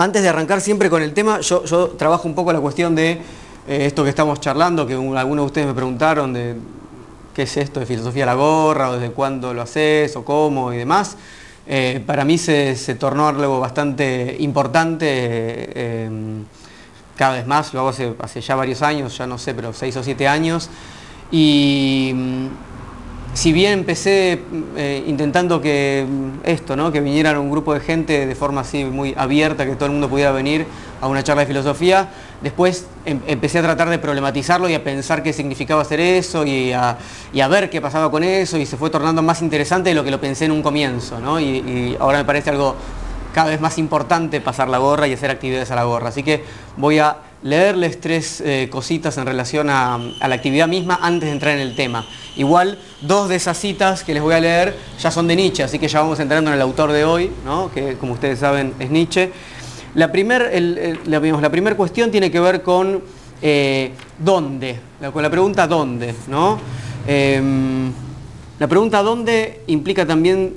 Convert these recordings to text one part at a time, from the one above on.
Antes de arrancar siempre con el tema, yo, trabajo un poco la cuestión de eh, esto que estamos charlando, que algunos de ustedes me preguntaron de qué es esto de filosofía a la gorra, o desde cuándo lo haces, o cómo y demás. Eh, para mí se, tornó algo bastante importante, eh, cada vez más, lo hago hace, hace, ya varios años, ya no sé, pero seis o siete años. Y si bien empecé eh, intentando que mm, esto, ¿no? que viniera un grupo de gente de forma así muy abierta, que todo el mundo pudiera venir a una charla de filosofía, después em, empecé a tratar de problematizarlo y a pensar qué significaba hacer eso y a, ver qué pasaba con eso y se fue tornando más interesante de lo que lo pensé en un comienzo. ¿no? y ahora me parece algo cada vez más importante pasar la gorra y hacer actividades a la gorra. Así que voy a leerles tres eh, cositas en relación a, la actividad misma antes de entrar en el tema. Igual, dos de esas citas que les voy a leer ya son de Nietzsche, así que ya vamos entrando en el autor de hoy, que como ustedes saben es Nietzsche. La primera la, cuestión tiene que ver con eh, dónde, con la pregunta dónde. ¿no? Em, la pregunta dónde implica también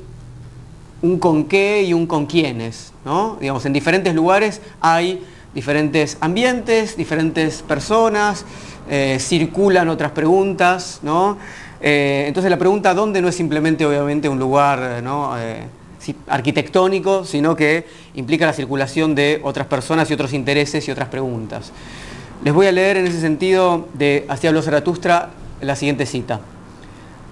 un con qué y un con quiénes. ¿no? Digamos, en diferentes lugares hay diferentes ambientes, diferentes personas, eh, circulan otras preguntas, ¿no? Eh, entonces la pregunta ¿dónde? no es simplemente obviamente un lugar eh, arquitectónico, sino que implica la circulación de otras personas y otros intereses y otras preguntas. Les voy a leer en ese sentido de Así habló Zaratustra la siguiente cita.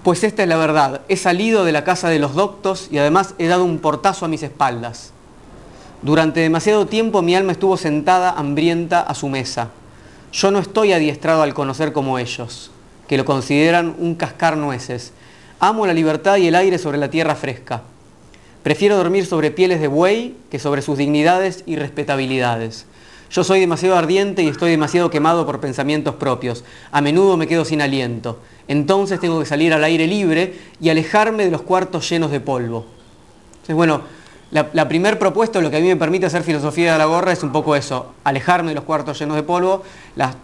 Pues esta es la verdad, he salido de la casa de los doctos y además he dado un portazo a mis espaldas. Durante demasiado tiempo mi alma estuvo sentada hambrienta a su mesa. Yo no estoy adiestrado al conocer como ellos, que lo consideran un cascar nueces. Amo la libertad y el aire sobre la tierra fresca. Prefiero dormir sobre pieles de buey que sobre sus dignidades y respetabilidades. Yo soy demasiado ardiente y estoy demasiado quemado por pensamientos propios. A menudo me quedo sin aliento. Entonces tengo que salir al aire libre y alejarme de los cuartos llenos de polvo. Entonces, bueno, la, primer propuesta, lo que a mí me permite hacer filosofía de la gorra es un poco eso, alejarme de los cuartos llenos de polvo.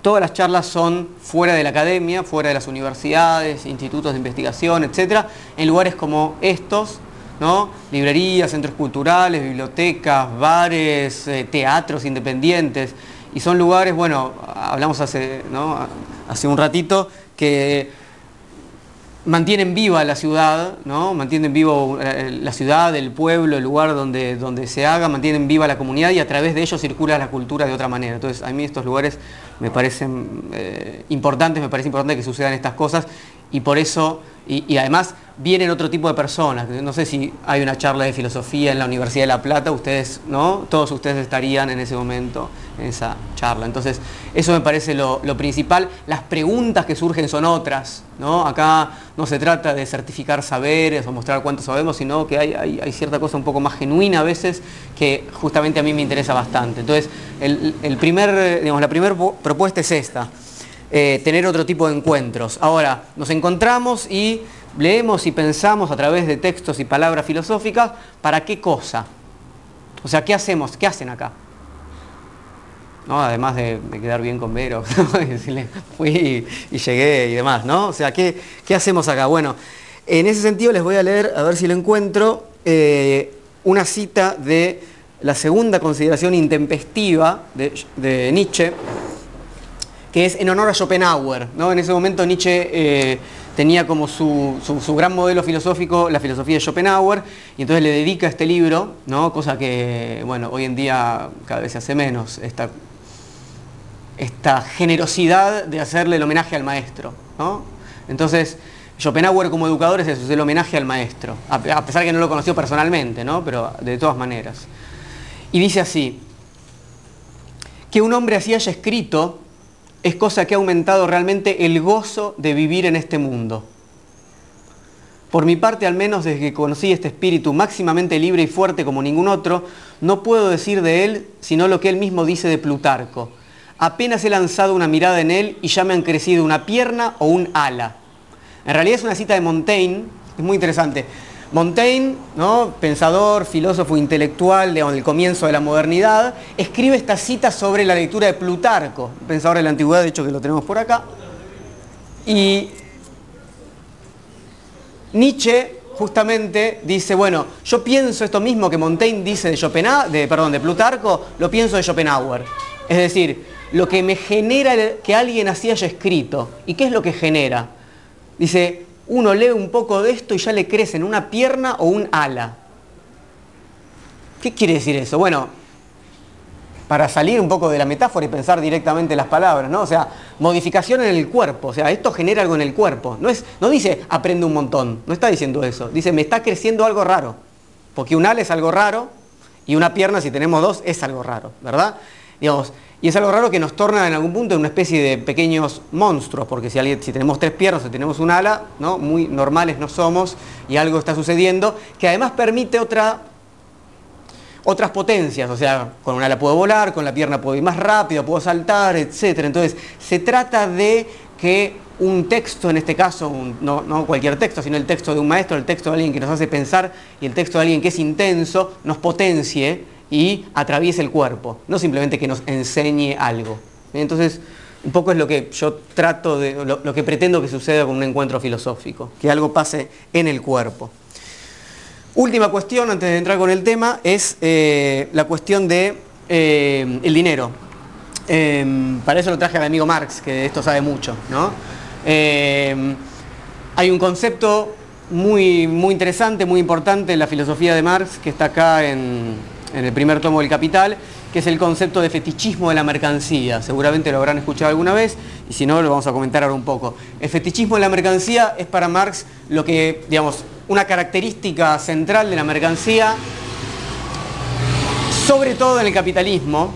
todas las charlas son fuera de la academia, fuera de las universidades, institutos de investigación, etc. En lugares como estos, ¿no? librerías, centros culturales, bibliotecas, bares, eh, teatros independientes. Y son lugares, bueno, hablamos hace, hace un ratito, que mantienen viva la ciudad, ¿no? mantienen vivo eh, la ciudad, el pueblo, el lugar donde, donde se haga, mantienen viva la comunidad y a través de ellos circula la cultura de otra manera. Entonces a mí estos lugares me parecen eh, importantes, me parece importante que sucedan estas cosas y por eso, y, además vienen otro tipo de personas. No sé si hay una charla de filosofía en la Universidad de La Plata, ustedes, ¿no? Todos ustedes estarían en ese momento en esa charla. Entonces, eso me parece lo, principal. Las preguntas que surgen son otras, ¿no? Acá no se trata de certificar saberes o mostrar cuánto sabemos, sino que hay, cierta cosa un poco más genuina a veces que justamente a mí me interesa bastante. Entonces, el, primer, digamos, la primera propuesta es esta. Eh, tener otro tipo de encuentros. Ahora, nos encontramos y leemos y pensamos a través de textos y palabras filosóficas, ¿para qué cosa? O sea, ¿qué hacemos? ¿Qué hacen acá? ¿No? Además de, quedar bien con Vero, decirle, fui y, llegué y demás, ¿no? O sea, ¿qué, hacemos acá? Bueno, en ese sentido les voy a leer, a ver si lo encuentro, eh, una cita de la segunda consideración intempestiva de Nietzsche, que es en honor a Schopenhauer. ¿no? En ese momento Nietzsche eh, tenía como su, gran modelo filosófico la filosofía de Schopenhauer y entonces le dedica este libro, ¿no? cosa que bueno, hoy en día cada vez se hace menos, esta, esta generosidad de hacerle el homenaje al maestro. ¿no? Entonces, Schopenhauer como educador es eso, es el homenaje al maestro, a pesar que no lo conoció personalmente, ¿no? pero de todas maneras. Y dice así, que un hombre así haya escrito es cosa que ha aumentado realmente el gozo de vivir en este mundo. Por mi parte, al menos desde que conocí este espíritu máximamente libre y fuerte como ningún otro, no puedo decir de él sino lo que él mismo dice de Plutarco. Apenas he lanzado una mirada en él y ya me han crecido una pierna o un ala. En realidad es una cita de Montaigne, es muy interesante. Montaigne, ¿no? pensador, filósofo intelectual del comienzo de la modernidad, escribe esta cita sobre la lectura de Plutarco, pensador de la antigüedad, de hecho que lo tenemos por acá. Y Nietzsche justamente dice, bueno, yo pienso esto mismo que Montaigne dice de, Schopenhauer, perdón, de Plutarco, lo pienso de Schopenhauer. Es decir, lo que me genera que alguien así haya escrito. ¿Y qué es lo que genera? Dice, uno lee un poco de esto y ya le crece en una pierna o un ala. ¿Qué quiere decir eso? Bueno, para salir un poco de la metáfora y pensar directamente las palabras, ¿no? O sea, modificación en el cuerpo, o sea, esto genera algo en el cuerpo. No, es, no dice aprende un montón, no está diciendo eso. Dice me está creciendo algo raro. Porque un ala es algo raro y una pierna, si tenemos dos, es algo raro, ¿verdad? Y es algo raro que nos torna en algún punto en una especie de pequeños monstruos, porque si, tenemos tres piernas o tenemos un ala, ¿no? muy normales no somos y algo está sucediendo, que además permite otra otras potencias, o sea, con una ala puedo volar, con la pierna puedo ir más rápido, puedo saltar, etc. Entonces, se trata de que un texto, en este caso, no, cualquier texto, sino el texto de un maestro, el texto de alguien que nos hace pensar y el texto de alguien que es intenso, nos potencie y atraviese el cuerpo, no simplemente que nos enseñe algo. Entonces, un poco es lo que yo trato de, lo que pretendo que suceda con un encuentro filosófico, que algo pase en el cuerpo. Última cuestión, antes de entrar con el tema, es eh, la cuestión de eh, dinero. Em, para eso lo traje al amigo Marx, que de esto sabe mucho. Em, hay un concepto muy, muy interesante, muy importante en la filosofía de Marx, que está acá en, en el primer tomo del Capital, que es el concepto de fetichismo de la mercancía. Seguramente lo habrán escuchado alguna vez, y si no, lo vamos a comentar ahora un poco. El fetichismo de la mercancía es para Marx lo que, digamos, una característica central de la mercancía, sobre todo en el capitalismo,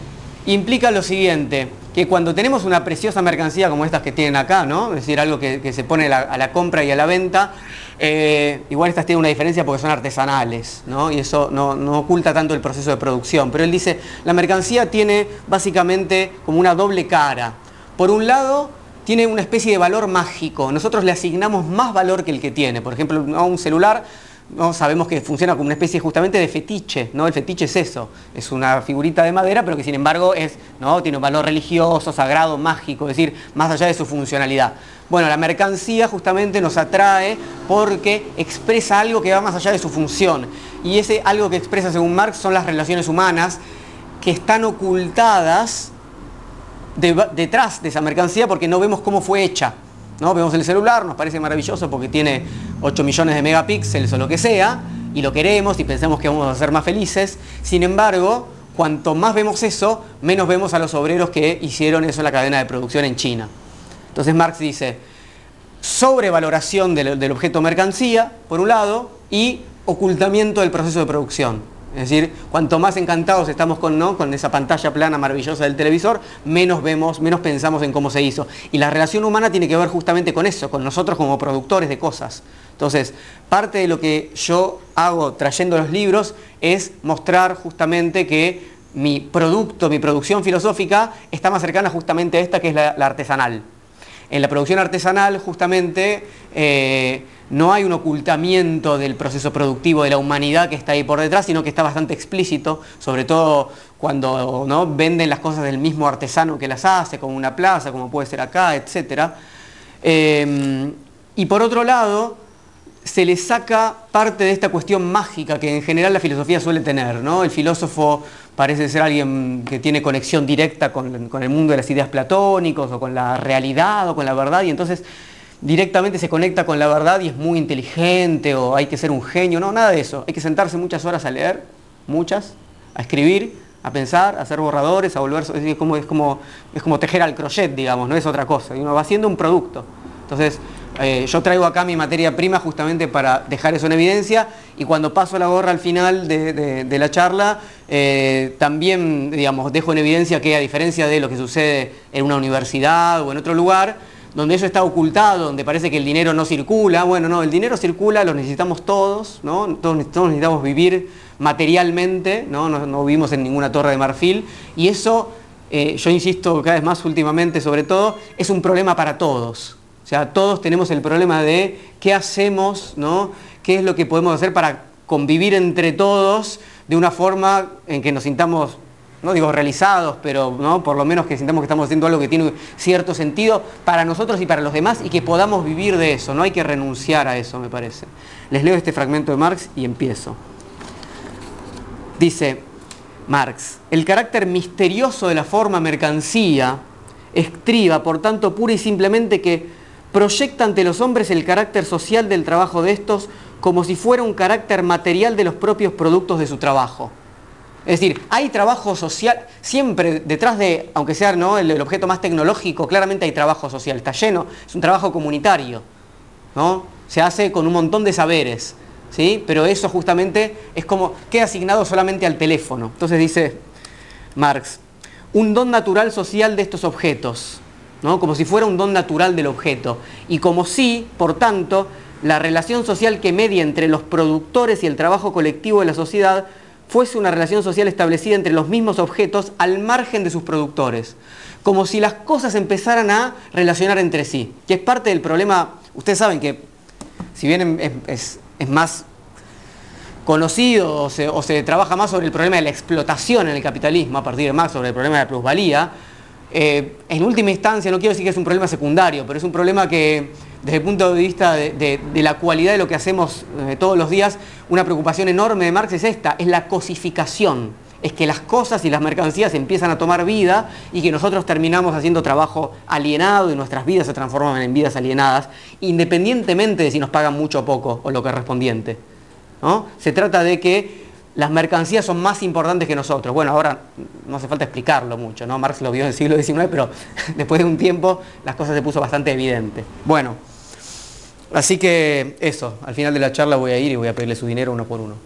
implica lo siguiente, que cuando tenemos una preciosa mercancía como estas que tienen acá, ¿no? es decir, algo que, se pone a la compra y a la venta, eh, igual estas tienen una diferencia porque son artesanales, ¿no? y eso no, no, oculta tanto el proceso de producción. Pero él dice, la mercancía tiene básicamente como una doble cara. Por un lado, tiene una especie de valor mágico. Nosotros le asignamos más valor que el que tiene. Por ejemplo, a un celular ¿no? sabemos que funciona como una especie justamente de fetiche, ¿no? El fetiche es eso, es una figurita de madera, pero que sin embargo es, ¿no? tiene un valor religioso, sagrado, mágico, es decir, más allá de su funcionalidad. Bueno, la mercancía justamente nos atrae porque expresa algo que va más allá de su función. Y ese algo que expresa según Marx son las relaciones humanas que están ocultadas detrás de esa mercancía porque no vemos cómo fue hecha. ¿No? Vemos el celular, nos parece maravilloso porque tiene 8 millones de megapíxeles o lo que sea, y lo queremos y pensamos que vamos a ser más felices. Sin embargo, cuanto más vemos eso, menos vemos a los obreros que hicieron eso en la cadena de producción en China. Entonces Marx dice, sobrevaloración del objeto mercancía, por un lado, y ocultamiento del proceso de producción. Es decir, cuanto más encantados estamos con, con esa pantalla plana maravillosa del televisor, menos vemos, menos pensamos en cómo se hizo. Y la relación humana tiene que ver justamente con eso, con nosotros como productores de cosas. Entonces, parte de lo que yo hago trayendo los libros es mostrar justamente que mi producto, mi producción filosófica está más cercana justamente a esta que es la, artesanal. En la producción artesanal justamente... Eh, no hay un ocultamiento del proceso productivo de la humanidad que está ahí por detrás, sino que está bastante explícito, sobre todo cuando ¿no? venden las cosas del mismo artesano que las hace, como una plaza, como puede ser acá, etc. Em, y por otro lado, se le saca parte de esta cuestión mágica que en general la filosofía suele tener. ¿no? El filósofo parece ser alguien que tiene conexión directa con, con el mundo de las ideas platónicos o con la realidad o con la verdad, y entonces directamente se conecta con la verdad y es muy inteligente o hay que ser un genio, no, nada de eso. Hay que sentarse muchas horas a leer, muchas, a escribir, a pensar, a hacer borradores, a volver, es como, es como, es como tejer al crochet, digamos, no es otra cosa, y uno va haciendo un producto. Entonces, eh, yo traigo acá mi materia prima justamente para dejar eso en evidencia y cuando paso la gorra al final de, la charla, eh, también, digamos, dejo en evidencia que a diferencia de lo que sucede en una universidad o en otro lugar, donde eso está ocultado, donde parece que el dinero no circula. Bueno, no, el dinero circula, lo necesitamos todos, ¿no? Todos, necesitamos vivir materialmente, ¿no? ¿no? vivimos en ninguna torre de marfil. Y eso, eh, yo insisto cada vez más últimamente sobre todo, es un problema para todos. O sea, todos tenemos el problema de qué hacemos, ¿no? qué es lo que podemos hacer para convivir entre todos de una forma en que nos sintamos no digo realizados, pero ¿no? por lo menos que sintamos que estamos haciendo algo que tiene cierto sentido para nosotros y para los demás y que podamos vivir de eso, no hay que renunciar a eso, me parece. Les leo este fragmento de Marx y empiezo. Dice Marx, el carácter misterioso de la forma mercancía estriba, por tanto, pura y simplemente que proyecta ante los hombres el carácter social del trabajo de estos como si fuera un carácter material de los propios productos de su trabajo. Es decir, hay trabajo social, siempre detrás de, aunque sea ¿no? el, objeto más tecnológico, claramente hay trabajo social, está lleno, es un trabajo comunitario, ¿no? se hace con un montón de saberes, ¿sí? pero eso justamente es como, queda asignado solamente al teléfono. Entonces dice Marx, un don natural social de estos objetos, ¿no? como si fuera un don natural del objeto, y como si, por tanto, la relación social que media entre los productores y el trabajo colectivo de la sociedad fuese una relación social establecida entre los mismos objetos al margen de sus productores, como si las cosas empezaran a relacionar entre sí, que es parte del problema, ustedes saben que si bien es, más conocido o se, trabaja más sobre el problema de la explotación en el capitalismo, a partir de más sobre el problema de la plusvalía, eh, en última instancia, no quiero decir que es un problema secundario, pero es un problema que desde el punto de vista de, la cualidad de lo que hacemos eh, todos los días, una preocupación enorme de Marx es esta, es la cosificación. Es que las cosas y las mercancías empiezan a tomar vida y que nosotros terminamos haciendo trabajo alienado y nuestras vidas se transforman en vidas alienadas, independientemente de si nos pagan mucho o poco o lo que es respondiente. ¿no? Se trata de que las mercancías son más importantes que nosotros. Bueno, ahora no hace falta explicarlo mucho, ¿no? Marx lo vio en el siglo XIX, pero después de un tiempo las cosas se puso bastante evidente. Bueno, Así que eso, al final de la charla voy a ir y voy a pedirle su dinero uno por uno.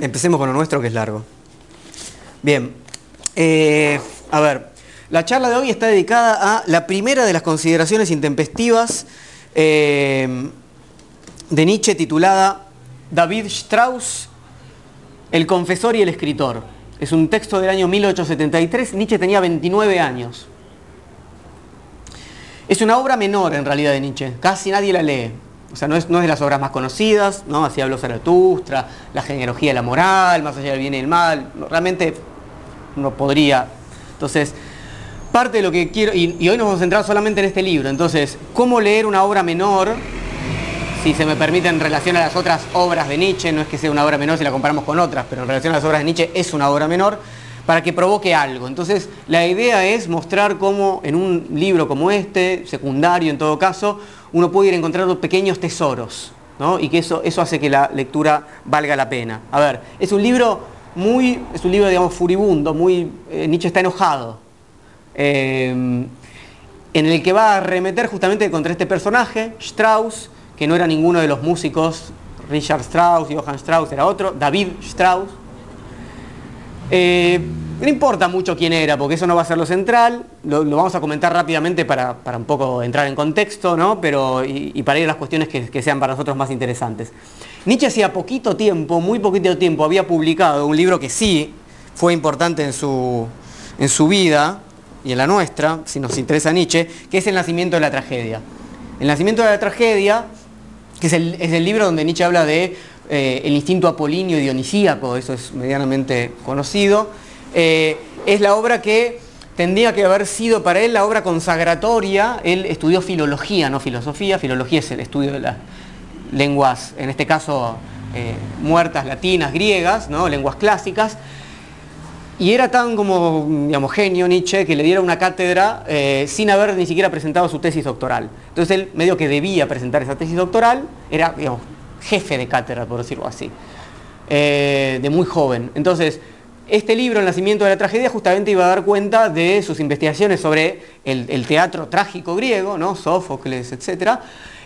Empecemos con lo nuestro que es largo. Bien, eh, a ver, la charla de hoy está dedicada a la primera de las consideraciones intempestivas eh, de Nietzsche titulada David Strauss, el confesor y el escritor. Es un texto del año 1873, Nietzsche tenía 29 años. Es una obra menor en realidad de Nietzsche, casi nadie la lee. O sea, no es, de las obras más conocidas, ¿no? Así habló Zaratustra, la genealogía de la moral, más allá del bien y el mal. Realmente no podría. Entonces, parte de lo que quiero, y, hoy nos vamos a centrar solamente en este libro. Entonces, ¿cómo leer una obra menor? Si se me permite en relación a las otras obras de Nietzsche, no es que sea una obra menor si la comparamos con otras, pero en relación a las obras de Nietzsche es una obra menor para que provoque algo. Entonces, la idea es mostrar cómo en un libro como este, secundario en todo caso, uno puede ir encontrando pequeños tesoros, ¿no? Y que eso, eso hace que la lectura valga la pena. A ver, es un libro muy, es un libro, digamos, furibundo, muy, eh, Nietzsche está enojado, eh, en el que va a remeter justamente contra este personaje, Strauss, que no era ninguno de los músicos, Richard Strauss, Johann Strauss, era otro, David Strauss, eh, no importa mucho quién era, porque eso no va a ser lo central, lo, vamos a comentar rápidamente para, un poco entrar en contexto, ¿no? Pero, y, para ir a las cuestiones que, sean para nosotros más interesantes. Nietzsche hacía poquito tiempo, muy poquito tiempo, había publicado un libro que sí fue importante en su, en su vida y en la nuestra, si nos interesa Nietzsche, que es El nacimiento de la tragedia. El nacimiento de la tragedia, que es el, es el libro donde Nietzsche habla de eh, el instinto apolíneo y dionisíaco, eso es medianamente conocido, eh, es la obra que tendría que haber sido para él la obra consagratoria, él estudió filología, no filosofía, filología es el estudio de las lenguas, en este caso eh, muertas, latinas, griegas, ¿no? lenguas clásicas, y era tan como, digamos, genio Nietzsche que le diera una cátedra sin haber ni siquiera presentado su tesis doctoral. Entonces él medio que debía presentar esa tesis doctoral, era, digamos, jefe de cátedra, por decirlo así, eh, de muy joven. Entonces, este libro, El nacimiento de la tragedia, justamente iba a dar cuenta de sus investigaciones sobre el, teatro trágico griego, ¿no? Sófocles, etc.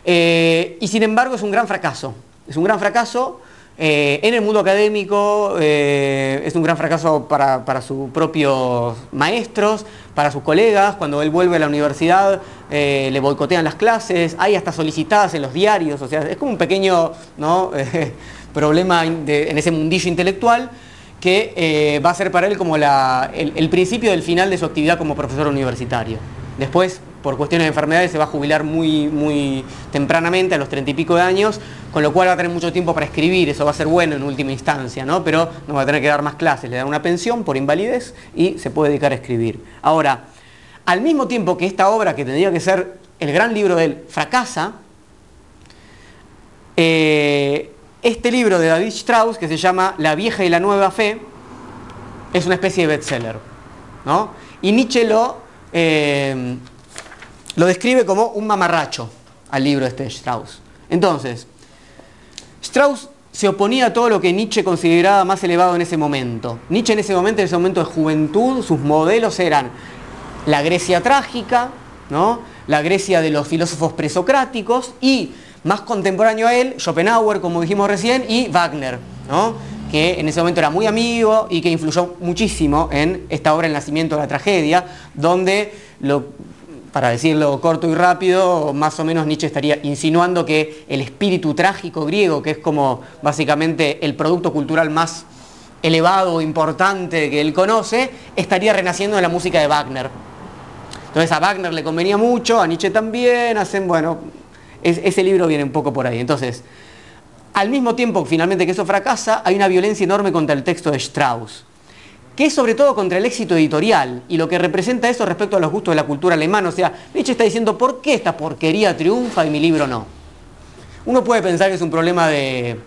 Eh, y sin embargo es un gran fracaso. Es un gran fracaso eh, en el mundo académico, es un gran fracaso para, sus propios maestros, para sus colegas, cuando él vuelve a la universidad eh, le boicotean las clases, hay hasta solicitadas en los diarios, o sea, es como un pequeño problema en ese mundillo intelectual que eh, va a ser para él como el, principio del final de su actividad como profesor universitario. Después por cuestiones de enfermedades se va a jubilar muy, muy tempranamente, a los treinta y pico de años, con lo cual va a tener mucho tiempo para escribir, eso va a ser bueno en última instancia, ¿no? pero no va a tener que dar más clases, le dan una pensión por invalidez y se puede dedicar a escribir. Ahora, al mismo tiempo que esta obra, que tendría que ser el gran libro de él, fracasa, eh, este libro de David Strauss, que se llama La vieja y la nueva fe, es una especie de bestseller. ¿no? Y Nietzsche lo, eh, lo describe como un mamarracho al libro este de Strauss. Entonces, Strauss se oponía a todo lo que Nietzsche consideraba más elevado en ese momento. Nietzsche en ese momento, en ese momento de juventud, sus modelos eran la Grecia trágica, ¿no? la Grecia de los filósofos presocráticos y más contemporáneo a él, Schopenhauer, como dijimos recién, y Wagner, ¿no? que en ese momento era muy amigo y que influyó muchísimo en esta obra El nacimiento de la tragedia, donde, lo, para decirlo corto y rápido, más o menos Nietzsche estaría insinuando que el espíritu trágico griego, que es como básicamente el producto cultural más elevado, importante que él conoce, estaría renaciendo en la música de Wagner. Entonces a Wagner le convenía mucho, a Nietzsche también, hacen, bueno, ese libro viene un poco por ahí. Entonces, al mismo tiempo, finalmente, que eso fracasa, hay una violencia enorme contra el texto de Strauss, que es sobre todo contra el éxito editorial y lo que representa eso respecto a los gustos de la cultura alemana. O sea, Nietzsche está diciendo, ¿por qué esta porquería triunfa y mi libro no? Uno puede pensar que es un problema de,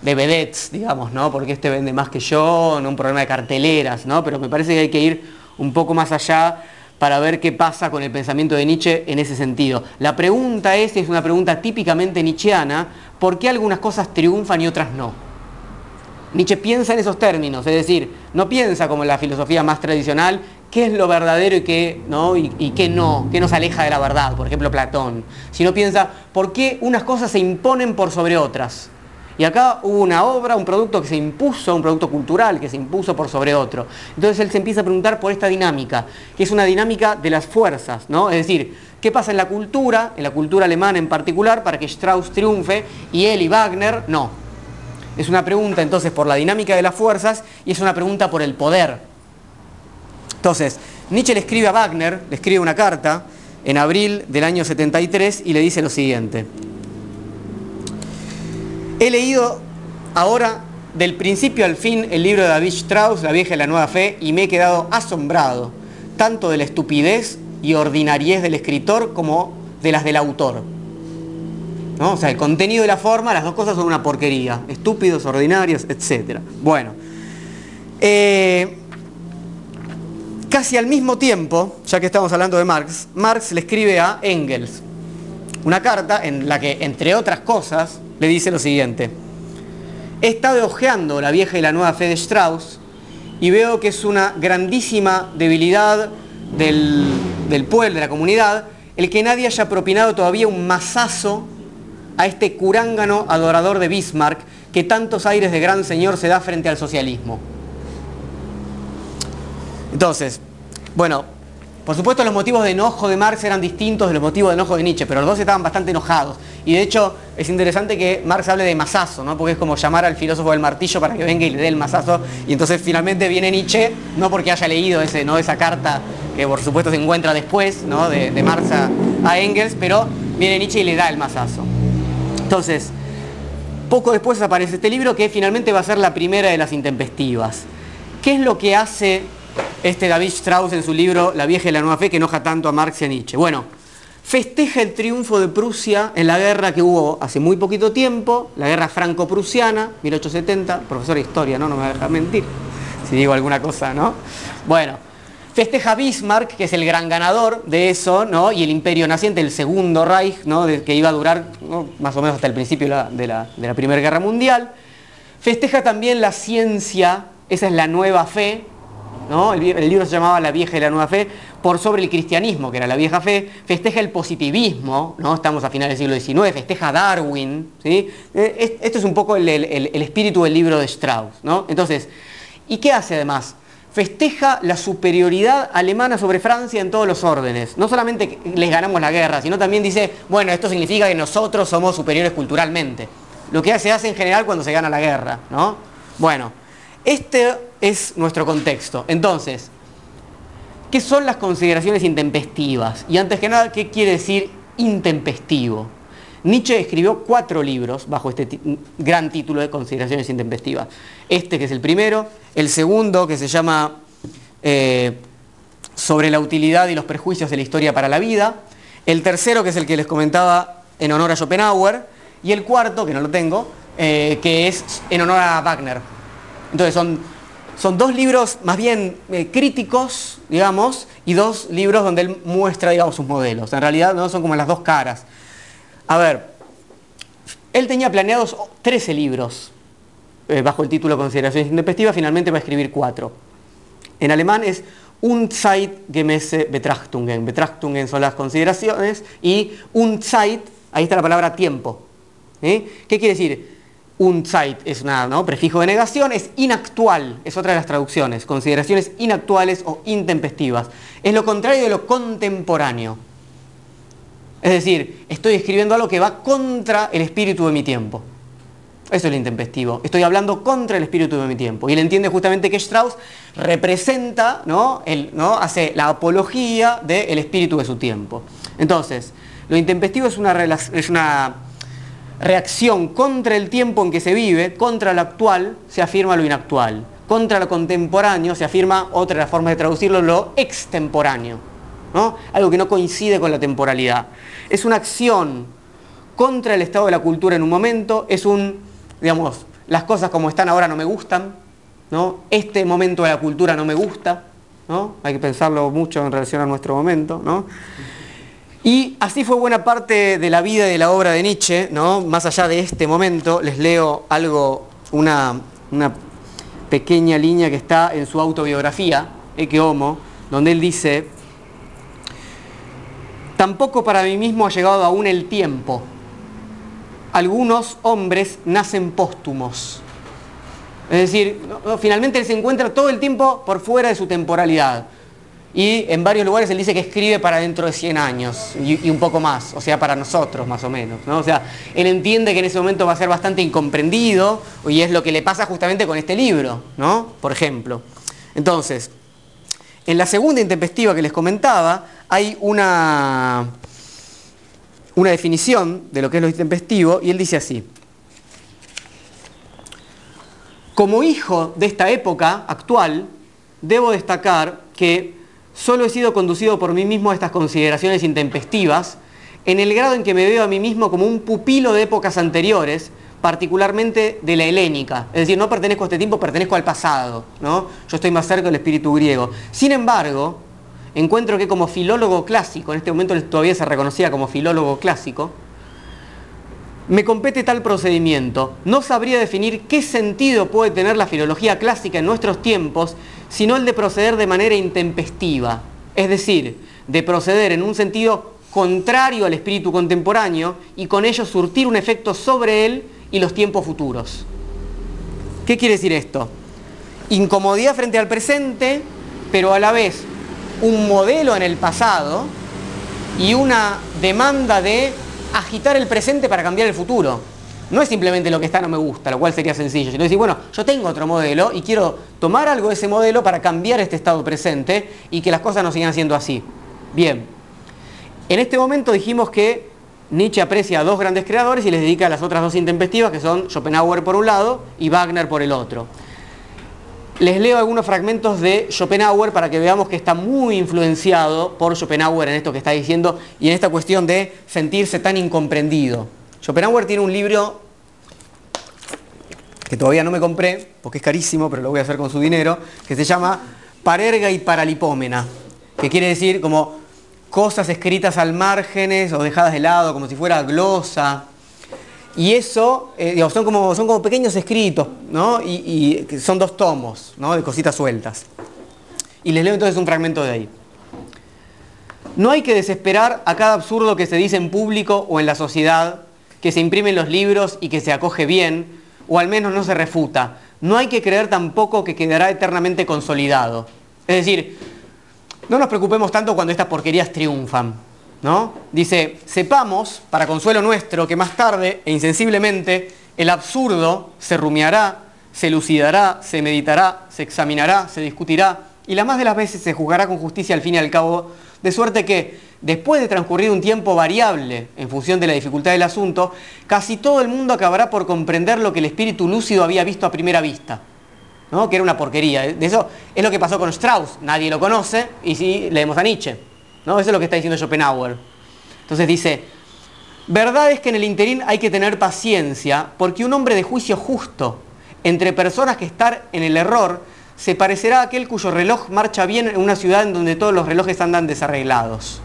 de vedettes, digamos, ¿no? Porque este vende más que yo, no un problema de carteleras, ¿no? Pero me parece que hay que ir un poco más allá para ver qué pasa con el pensamiento de Nietzsche en ese sentido. La pregunta es, es una pregunta típicamente nietzscheana, ¿por qué algunas cosas triunfan y otras no? Nietzsche piensa en esos términos, es decir, no piensa como en la filosofía más tradicional, qué es lo verdadero y qué no, y, qué no, qué nos aleja de la verdad, por ejemplo Platón, sino piensa por qué unas cosas se imponen por sobre otras. Y acá hubo una obra, un producto que se impuso, un producto cultural que se impuso por sobre otro. Entonces él se empieza a preguntar por esta dinámica, que es una dinámica de las fuerzas, ¿no? Es decir, ¿qué pasa en la cultura, en la cultura alemana en particular, para que Strauss triunfe y él y Wagner no? Es una pregunta entonces por la dinámica de las fuerzas y es una pregunta por el poder. Entonces, Nietzsche le escribe a Wagner, le escribe una carta en abril del año 73 y le dice lo siguiente. He leído ahora del principio al fin el libro de David Strauss, La vieja y la nueva fe, y me he quedado asombrado, tanto de la estupidez y ordinariez del escritor como de las del autor. ¿No? O sea, el contenido y la forma, las dos cosas son una porquería. Estúpidos, ordinarios, etc. Bueno, eh, casi al mismo tiempo, ya que estamos hablando de Marx, Marx le escribe a Engels una carta en la que, entre otras cosas, le dice lo siguiente. He estado hojeando la vieja y la nueva fe de Strauss y veo que es una grandísima debilidad del, del pueblo, de la comunidad, el que nadie haya propinado todavía un mazazo a este curángano adorador de Bismarck que tantos aires de gran señor se da frente al socialismo. Entonces, bueno, por supuesto los motivos de enojo de Marx eran distintos de los motivos de enojo de Nietzsche, pero los dos estaban bastante enojados. Y de hecho es interesante que Marx hable de masazo, ¿no? porque es como llamar al filósofo del martillo para que venga y le dé el masazo. Y entonces finalmente viene Nietzsche, no porque haya leído ese, ¿no? esa carta que por supuesto se encuentra después ¿no? de, Marx a, a Engels, pero viene Nietzsche y le da el masazo. Entonces, poco después aparece este libro que finalmente va a ser la primera de las intempestivas. ¿Qué es lo que hace este David Strauss en su libro La vieja y la nueva fe que enoja tanto a Marx y a Nietzsche? Bueno, festeja el triunfo de Prusia en la guerra que hubo hace muy poquito tiempo, la guerra franco-prusiana, 1870, profesor de historia, ¿no? No me va mentir, si digo alguna cosa, ¿no? Bueno, festeja Bismarck, que es el gran ganador de eso, ¿no? Y el imperio naciente, el segundo Reich, ¿no? Que iba a durar más o menos hasta el principio de la, Primera Guerra Mundial. Festeja también la ciencia, esa es la nueva fe, ¿no? El, libro se llamaba La vieja y la nueva fe, por sobre el cristianismo, que era la vieja fe, festeja el positivismo, ¿no? estamos a finales del siglo XIX, festeja Darwin, ¿sí? esto es un poco el, el, el, espíritu del libro de Strauss. ¿no? Entonces, ¿y qué hace además? Festeja la superioridad alemana sobre Francia en todos los órdenes. No solamente les ganamos la guerra, sino también dice, bueno, esto significa que nosotros somos superiores culturalmente. Lo que se hace en general cuando se gana la guerra, ¿no? Bueno, este es nuestro contexto. Entonces, ¿Qué son las consideraciones intempestivas? Y antes que nada, ¿qué quiere decir intempestivo? Nietzsche escribió cuatro libros bajo este gran título de consideraciones intempestivas. Este que es el primero, el segundo que se llama eh, Sobre la utilidad y los prejuicios de la historia para la vida, el tercero que es el que les comentaba en honor a Schopenhauer, y el cuarto, que no lo tengo, eh, que es en honor a Wagner. Entonces son, son dos libros más bien eh, críticos, digamos, y dos libros donde él muestra, digamos, sus modelos. En realidad no son como las dos caras. A ver, él tenía planeados 13 libros eh, bajo el título Consideraciones Intempestivas, finalmente va a escribir cuatro. En alemán es Unzeitgemäße Betrachtungen. Betrachtungen son las consideraciones y Unzeit, ahí está la palabra tiempo. ¿eh? ¿Qué quiere decir? Unzeit es un prefijo de negación, es inactual, es otra de las traducciones, consideraciones inactuales o intempestivas. Es lo contrario de lo contemporáneo. Es decir, estoy escribiendo algo que va contra el espíritu de mi tiempo. Eso es lo intempestivo. Estoy hablando contra el espíritu de mi tiempo. Y él entiende justamente que Strauss representa, ¿no? ¿no? hace la apología del espíritu de su tiempo. Entonces, lo intempestivo es una, es una reacción contra el tiempo en que se vive, contra lo actual se afirma lo inactual. Contra lo contemporáneo se afirma, otra formas de traducirlo, lo extemporáneo. Algo que no coincide con la temporalidad. Es una acción contra el estado de la cultura en un momento, es un, digamos, las cosas como están ahora no me gustan, ¿no? Este momento de la cultura no me gusta, ¿no? Hay que pensarlo mucho en relación a nuestro momento, ¿no? Y así fue buena parte de la vida y de la obra de Nietzsche, ¿no? Más allá de este momento, les leo algo, una, una pequeña línea que está en su autobiografía, Eke Homo, donde él dice, Tampoco para mí mismo ha llegado aún el tiempo. Algunos hombres nacen póstumos. Es decir, finalmente él se encuentra todo el tiempo por fuera de su temporalidad. Y en varios lugares él dice que escribe para dentro de 100 años y, un poco más, o sea, para nosotros más o menos. O sea, él entiende que en ese momento va a ser bastante incomprendido y es lo que le pasa justamente con este libro, ¿no? Por ejemplo. Entonces, en la segunda intempestiva que les comentaba, hay una, una definición de lo que es lo intempestivo y él dice así. Como hijo de esta época actual, debo destacar que solo he sido conducido por mí mismo a estas consideraciones intempestivas en el grado en que me veo a mí mismo como un pupilo de épocas anteriores, particularmente de la helénica. Es decir, no pertenezco a este tiempo, pertenezco al pasado. ¿no? Yo estoy más cerca del espíritu griego. Sin embargo, encuentro que como filólogo clásico, en este momento todavía se reconocía como filólogo clásico, me compete tal procedimiento. No sabría definir qué sentido puede tener la filología clásica en nuestros tiempos, sino el de proceder de manera intempestiva, es decir, de proceder en un sentido contrario al espíritu contemporáneo y con ello surtir un efecto sobre él y los tiempos futuros. ¿Qué quiere decir esto? Incomodidad frente al presente, pero a la vez un modelo en el pasado y una demanda de agitar el presente para cambiar el futuro. No es simplemente lo que está no me gusta, lo cual sería sencillo, sino decir, bueno, yo tengo otro modelo y quiero tomar algo de ese modelo para cambiar este estado presente y que las cosas no sigan siendo así. Bien, en este momento dijimos que Nietzsche aprecia a dos grandes creadores y les dedica a las otras dos intempestivas, que son Schopenhauer por un lado y Wagner por el otro. Les leo algunos fragmentos de Schopenhauer para que veamos que está muy influenciado por Schopenhauer en esto que está diciendo y en esta cuestión de sentirse tan incomprendido. Schopenhauer tiene un libro que todavía no me compré, porque es carísimo, pero lo voy a hacer con su dinero, que se llama Parerga y Paralipómena, que quiere decir como cosas escritas al márgenes o dejadas de lado, como si fuera glosa, y eso, eh, son, como, son como pequeños escritos, ¿no? Y, son dos tomos, ¿no? De cositas sueltas. Y les leo entonces un fragmento de ahí. No hay que desesperar a cada absurdo que se dice en público o en la sociedad, que se imprime en los libros y que se acoge bien, o al menos no se refuta. No hay que creer tampoco que quedará eternamente consolidado. Es decir, no nos preocupemos tanto cuando estas porquerías triunfan. Dice, sepamos, para consuelo nuestro, que más tarde e insensiblemente el absurdo se rumiará, se lucidará, se meditará, se examinará, se discutirá y la más de las veces se juzgará con justicia al fin y al cabo, de suerte que, después de transcurrir un tiempo variable en función de la dificultad del asunto, casi todo el mundo acabará por comprender lo que el espíritu lúcido había visto a primera vista. ¿no? que era una porquería. De eso es lo que pasó con Strauss, nadie lo conoce, y sí leemos a Nietzsche. ¿No? Eso es lo que está diciendo Schopenhauer. Entonces dice, verdad es que en el interín hay que tener paciencia, porque un hombre de juicio justo entre personas que están en el error se parecerá a aquel cuyo reloj marcha bien en una ciudad en donde todos los relojes andan desarreglados.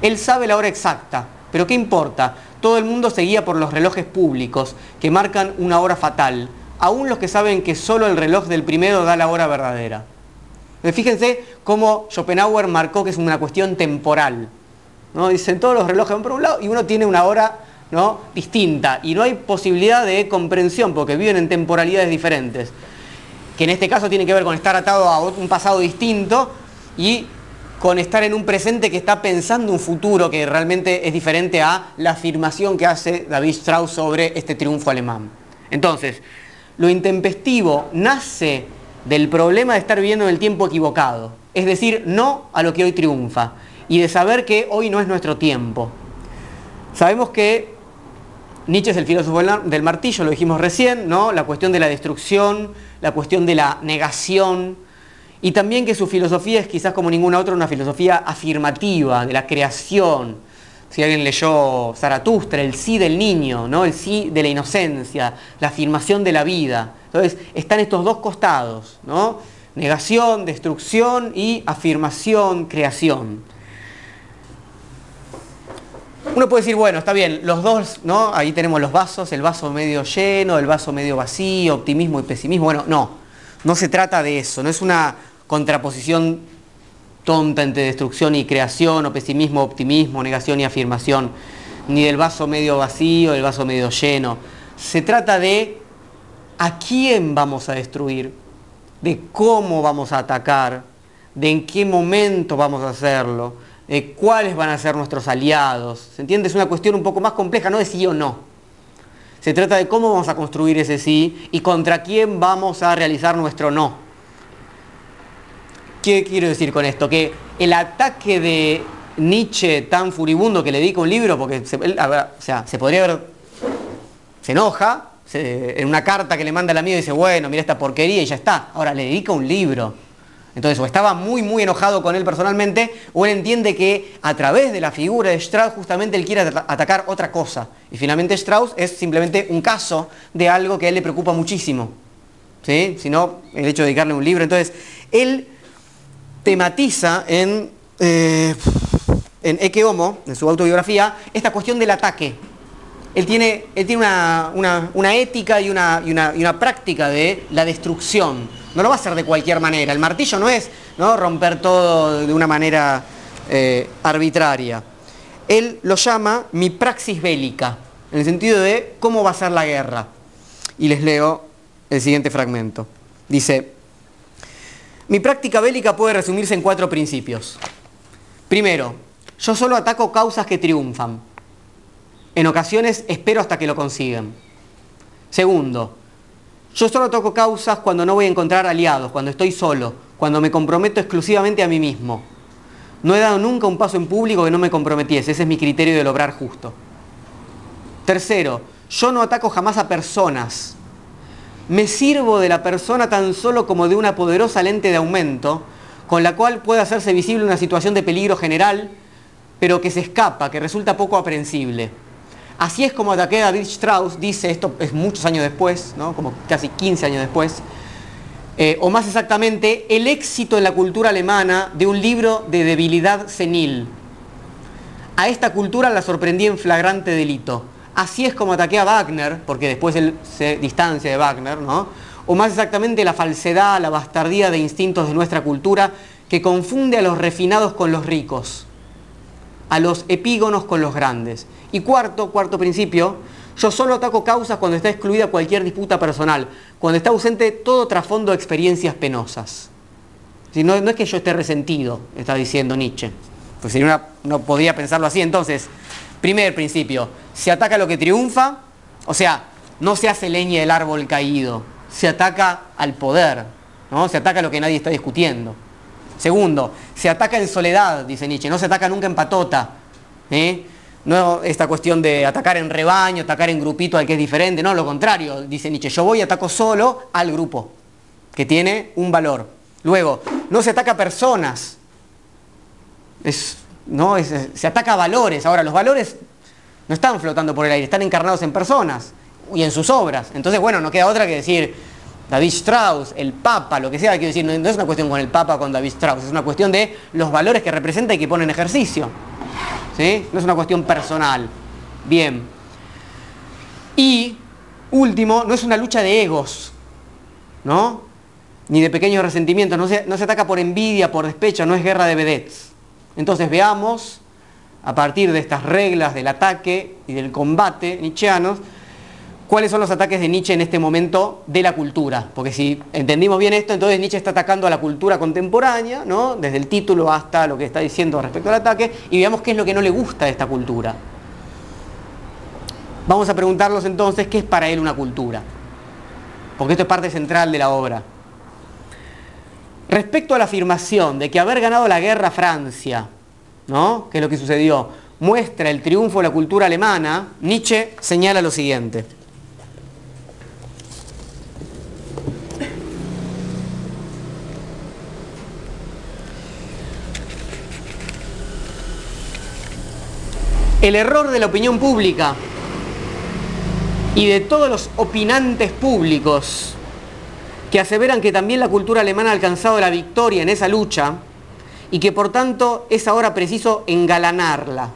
Él sabe la hora exacta, pero ¿qué importa? Todo el mundo se guía por los relojes públicos que marcan una hora fatal, aún los que saben que solo el reloj del primero da la hora verdadera. Fíjense cómo Schopenhauer marcó que es una cuestión temporal. ¿no? Dicen todos los relojes van por un lado y uno tiene una hora ¿no? distinta y no hay posibilidad de comprensión porque viven en temporalidades diferentes. Que en este caso tiene que ver con estar atado a un pasado distinto y con estar en un presente que está pensando un futuro que realmente es diferente a la afirmación que hace David Strauss sobre este triunfo alemán. Entonces, lo intempestivo nace del problema de estar viviendo en el tiempo equivocado, es decir, no a lo que hoy triunfa y de saber que hoy no es nuestro tiempo. Sabemos que Nietzsche es el filósofo del martillo, lo dijimos recién, ¿no? la cuestión de la destrucción, la cuestión de la negación, y también que su filosofía es quizás como ninguna otra una filosofía afirmativa, de la creación, si alguien leyó Zaratustra, el sí del niño, ¿no? el sí de la inocencia, la afirmación de la vida. Entonces, están estos dos costados, ¿no? negación, destrucción y afirmación, creación. Uno puede decir, bueno, está bien, los dos, ¿no? Ahí tenemos los vasos, el vaso medio lleno, el vaso medio vacío, optimismo y pesimismo. Bueno, no, no se trata de eso, no es una contraposición tonta entre destrucción y creación, o pesimismo, optimismo, negación y afirmación, ni del vaso medio vacío, del vaso medio lleno. Se trata de a quién vamos a destruir, de cómo vamos a atacar, de en qué momento vamos a hacerlo, de cuáles van a ser nuestros aliados. ¿Se entiende? Es una cuestión un poco más compleja, no de sí o no. Se trata de cómo vamos a construir ese sí y contra quién vamos a realizar nuestro no. ¿Qué quiero decir con esto? Que el ataque de Nietzsche tan furibundo que le dedica un libro, porque se, podría ver, se enoja, en una carta que le manda al amigo dice, bueno, mira esta porquería y ya está. Ahora le dedica un libro. Entonces, o estaba muy, muy enojado con él personalmente, o él entiende que a través de la figura de Strauss justamente él quiere atacar otra cosa. Y finalmente Strauss es simplemente un caso de algo que a él le preocupa muchísimo. ¿Sí? Si no, el hecho de dedicarle un libro. Entonces, él tematiza en, eh, en Eke Homo, en su autobiografía, esta cuestión del ataque. Él tiene, él tiene una, ética y una, y una, práctica de la destrucción. No lo va a hacer de cualquier manera. El martillo no es ¿no? romper todo de una manera eh, arbitraria. Él lo llama mi praxis bélica, en el sentido de cómo va a ser la guerra. Y les leo el siguiente fragmento. Dice, mi práctica bélica puede resumirse en cuatro principios. Primero, yo solo ataco causas que triunfan. En ocasiones espero hasta que lo consigan. Segundo, yo solo ataco causas cuando no voy a encontrar aliados, cuando estoy solo, cuando me comprometo exclusivamente a mí mismo. No he dado nunca un paso en público que no me comprometiese, ese es mi criterio de lograr justo. Tercero, yo no ataco jamás a personas, me sirvo de la persona tan solo como de una poderosa lente de aumento, con la cual puede hacerse visible una situación de peligro general, pero que se escapa, que resulta poco aprensible. Así es como ataqué David Strauss, dice, esto es muchos años después, ¿no? como casi 15 años después, eh, o más exactamente, el éxito en la cultura alemana de un libro de debilidad senil. A esta cultura la sorprendí en flagrante delito. Así es como ataqué a Wagner, porque después él se distancia de Wagner, ¿no? O más exactamente la falsedad, la bastardía de instintos de nuestra cultura que confunde a los refinados con los ricos, a los epígonos con los grandes. Y cuarto, cuarto principio, yo solo ataco causas cuando está excluida cualquier disputa personal, cuando está ausente todo trasfondo de experiencias penosas. Si no, no es que yo esté resentido, está diciendo Nietzsche, pues si no, podía pensarlo así. Entonces, primer principio, se ataca lo que triunfa, o sea, no se hace leña del árbol caído, se ataca al poder, ¿no? se ataca a lo que nadie está discutiendo. Segundo, se ataca en soledad, dice Nietzsche, no se ataca nunca en patota. ¿eh? No esta cuestión de atacar en rebaño, atacar en grupito al que es diferente, no, lo contrario, dice Nietzsche, yo voy y ataco solo al grupo, que tiene un valor. Luego, no se ataca a personas, no, se ataca a valores. Ahora, los valores no están flotando por el aire, están encarnados en personas y en sus obras. Entonces, bueno, no queda otra que decir, David Strauss, el Papa, lo que sea, quiero decir, no, es una cuestión con el Papa, con David Strauss, es una cuestión de los valores que representa y que pone en ejercicio. ¿Sí? No es una cuestión personal. Bien. Y, último, no es una lucha de egos, ¿no? Ni de pequeños resentimientos, no se, no se ataca por envidia, por despecho, no es guerra de vedettes. Entonces veamos, a partir de estas reglas del ataque y del combate nietzscheanos, cuáles son los ataques de Nietzsche en este momento de la cultura. Porque si entendimos bien esto, entonces Nietzsche está atacando a la cultura contemporánea, ¿no? desde el título hasta lo que está diciendo respecto al ataque, y veamos qué es lo que no le gusta de esta cultura. Vamos a preguntarnos entonces qué es para él una cultura. Porque esto es parte central de la obra. Respecto a la afirmación de que haber ganado la guerra Francia, ¿no? que es lo que sucedió, muestra el triunfo de la cultura alemana, Nietzsche señala lo siguiente. El error de la opinión pública y de todos los opinantes públicos que aseveran que también la cultura alemana ha alcanzado la victoria en esa lucha y que por tanto es ahora preciso engalanarla.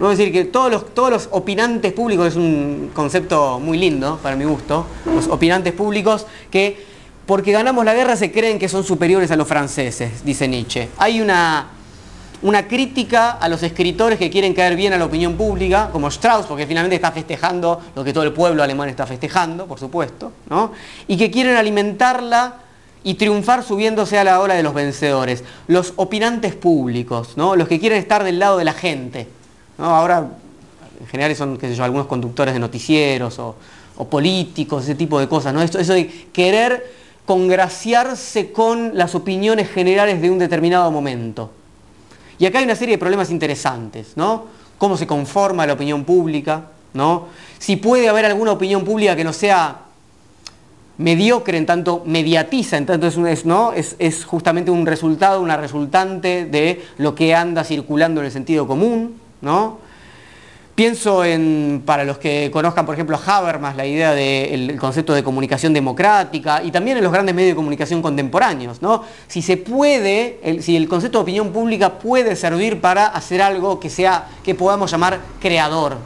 A decir que todos los, todos los opinantes públicos, es un concepto muy lindo para mi gusto, los opinantes públicos que porque ganamos la guerra se creen que son superiores a los franceses, dice Nietzsche. Hay una una crítica a los escritores que quieren caer bien a la opinión pública, como Strauss, porque finalmente está festejando lo que todo el pueblo alemán está festejando, por supuesto, ¿no? y que quieren alimentarla y triunfar subiéndose a la ola de los vencedores. Los opinantes públicos, ¿no? los que quieren estar del lado de la gente. ¿no? Ahora, en general son, qué sé yo, algunos conductores de noticieros o, políticos, ese tipo de cosas. ¿no? Eso, eso de querer congraciarse con las opiniones generales de un determinado momento. Y acá hay una serie de problemas interesantes, ¿no? Cómo se conforma la opinión pública, ¿no? Si puede haber alguna opinión pública que no sea mediocre, en tanto mediatiza, en tanto es, ¿no? es, es justamente un resultado, una resultante de lo que anda circulando en el sentido común, ¿no? Pienso en, para los que conozcan, por ejemplo, a Habermas, la idea del concepto de comunicación democrática y también en los grandes medios de comunicación contemporáneos. ¿no? Si se puede, si el concepto de opinión pública puede servir para hacer algo que, sea, que podamos llamar creador.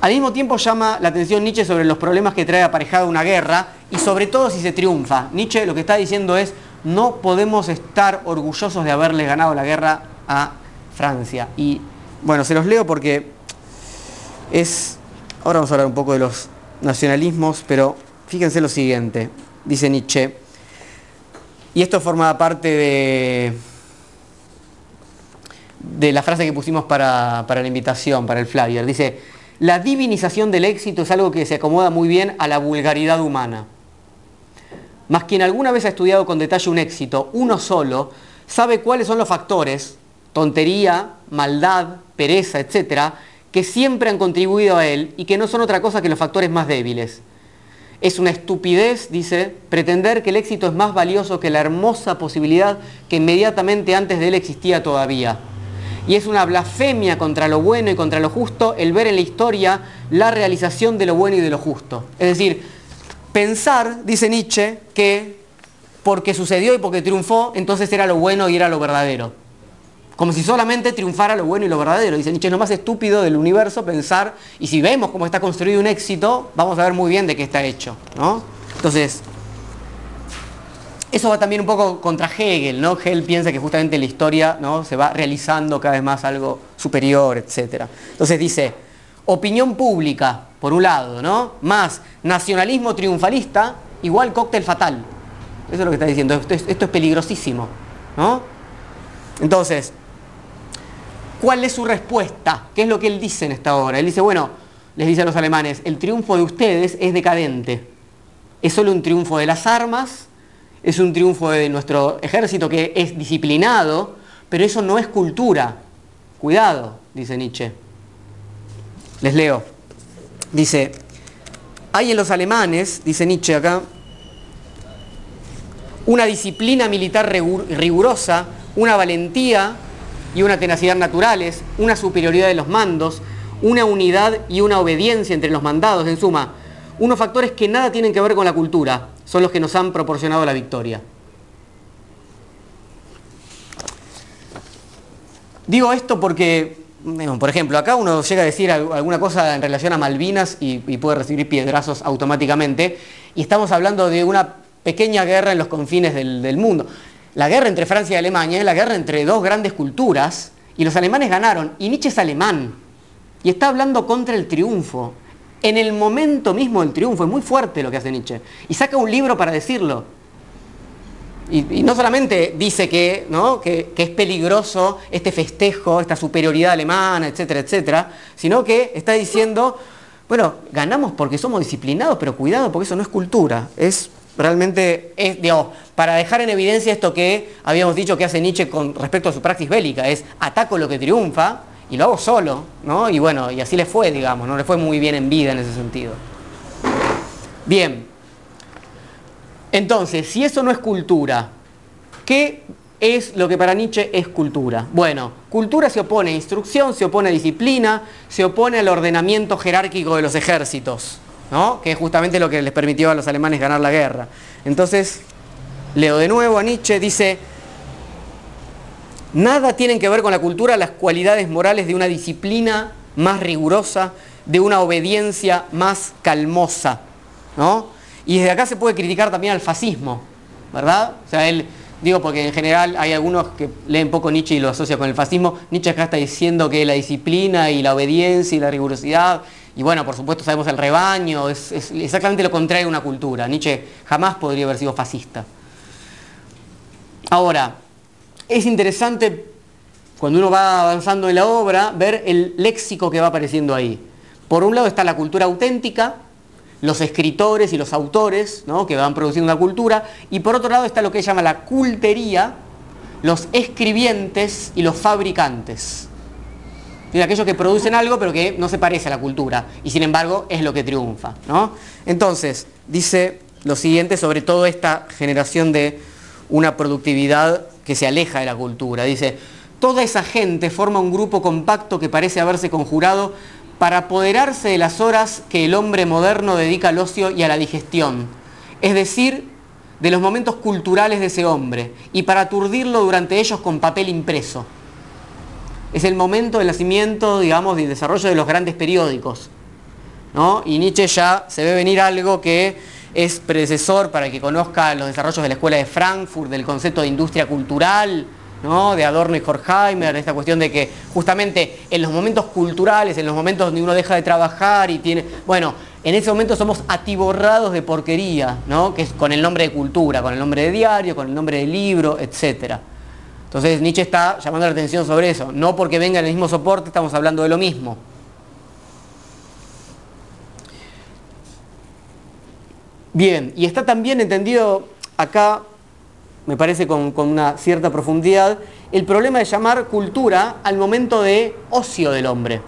Al mismo tiempo llama la atención Nietzsche sobre los problemas que trae aparejada una guerra y sobre todo si se triunfa. Nietzsche lo que está diciendo es, no podemos estar orgullosos de haberle ganado la guerra a Francia. Y bueno, se los leo porque es... Ahora vamos a hablar un poco de los nacionalismos, pero fíjense lo siguiente, dice Nietzsche, y esto forma parte de, de la frase que pusimos para, para la invitación, para el flyer. Dice, la divinización del éxito es algo que se acomoda muy bien a la vulgaridad humana. Mas quien alguna vez ha estudiado con detalle un éxito, uno solo, sabe cuáles son los factores, tontería, maldad, pereza, etcétera, que siempre han contribuido a él y que no son otra cosa que los factores más débiles. Es una estupidez, dice, pretender que el éxito es más valioso que la hermosa posibilidad que inmediatamente antes de él existía todavía. Y es una blasfemia contra lo bueno y contra lo justo el ver en la historia la realización de lo bueno y de lo justo. Es decir, pensar, dice Nietzsche, que porque sucedió y porque triunfó, entonces era lo bueno y era lo verdadero. Como si solamente triunfara lo bueno y lo verdadero. Dice Nietzsche, es lo más estúpido del universo pensar, y si vemos cómo está construido un éxito, vamos a ver muy bien de qué está hecho. ¿no? Entonces, eso va también un poco contra Hegel, ¿no? Hegel piensa que justamente la historia ¿no? se va realizando cada vez más algo superior, etc. Entonces dice, opinión pública, por un lado, ¿no? Más nacionalismo triunfalista, igual cóctel fatal. Eso es lo que está diciendo, esto es, esto es peligrosísimo, ¿no? Entonces, ¿Cuál es su respuesta? ¿Qué es lo que él dice en esta obra? Él dice, bueno, les dice a los alemanes, el triunfo de ustedes es decadente. Es solo un triunfo de las armas es un triunfo de nuestro ejército que es disciplinado, pero eso no es cultura. Cuidado, dice Nietzsche. Les leo. Dice, hay en los alemanes, dice Nietzsche acá, una disciplina militar rigurosa, una valentía y una tenacidad naturales, una superioridad de los mandos, una unidad y una obediencia entre los mandados, en suma, unos factores que nada tienen que ver con la cultura, son los que nos han proporcionado la victoria. Digo esto porque, por ejemplo, acá uno llega a decir alguna cosa en relación a Malvinas y, puede recibir piedrazos automáticamente, y estamos hablando de una pequeña guerra en los confines del, mundo. La guerra entre Francia y Alemania es la guerra entre dos grandes culturas, y los alemanes ganaron, y Nietzsche es alemán, y está hablando contra el triunfo. En el momento mismo del triunfo, es muy fuerte lo que hace Nietzsche, y saca un libro para decirlo. Y, no solamente dice que, ¿no? que, es peligroso este festejo, esta superioridad alemana, etcétera, etcétera, sino que está diciendo, bueno, ganamos porque somos disciplinados, pero cuidado porque eso no es cultura, es realmente, es, digamos, para dejar en evidencia esto que habíamos dicho que hace Nietzsche con respecto a su praxis bélica, es ataco lo que triunfa y lo hago solo, ¿no? Y bueno, y así le fue, digamos, no le fue muy bien en vida en ese sentido. Bien, entonces, si eso no es cultura, ¿qué es lo que para Nietzsche es cultura? Bueno, cultura se opone a instrucción, se opone a disciplina, se opone al ordenamiento jerárquico de los ejércitos, ¿no? que es justamente lo que les permitió a los alemanes ganar la guerra. Entonces, leo de nuevo a Nietzsche, dice, nada tienen que ver con la cultura las cualidades morales de una disciplina más rigurosa, de una obediencia más calmosa, ¿no? Y desde acá se puede criticar también al fascismo, ¿verdad? O sea, él, digo porque en general hay algunos que leen poco Nietzsche y lo asocia con el fascismo. Nietzsche acá está diciendo que la disciplina y la obediencia y la rigurosidad, y bueno, por supuesto sabemos el rebaño, es, exactamente lo contrario de una cultura. Nietzsche jamás podría haber sido fascista. Ahora, es interesante cuando uno va avanzando en la obra ver el léxico que va apareciendo ahí. Por un lado está la cultura auténtica, los escritores y los autores que van produciendo una cultura, y por otro lado está lo que llama la cultería, los escribientes y los fabricantes. Aquellos que producen algo pero que no se parece a la cultura, y sin embargo es lo que triunfa. Entonces, dice lo siguiente sobre toda esta generación de una productividad que se aleja de la cultura. Dice, toda esa gente forma un grupo compacto que parece haberse conjurado para apoderarse de las horas que el hombre moderno dedica al ocio y a la digestión, es decir, de los momentos culturales de ese hombre, y para aturdirlo durante ellos con papel impreso. Es el momento del nacimiento, digamos, del desarrollo de los grandes periódicos. ¿no? Y Nietzsche ya se ve venir algo que es predecesor para que conozca los desarrollos de la Escuela de Frankfurt, del concepto de industria cultural, de Adorno y Horkheimer, esta cuestión de que justamente en los momentos culturales, en los momentos donde uno deja de trabajar y tiene... Bueno, en ese momento somos atiborrados de porquería, ¿no? que es con el nombre de cultura, con el nombre de diario, con el nombre de libro, etc. Entonces Nietzsche está llamando la atención sobre eso. No porque venga en el mismo soporte estamos hablando de lo mismo. Bien, y está también entendido acá me parece con, una cierta profundidad, el problema de llamar cultura al momento de ocio del hombre.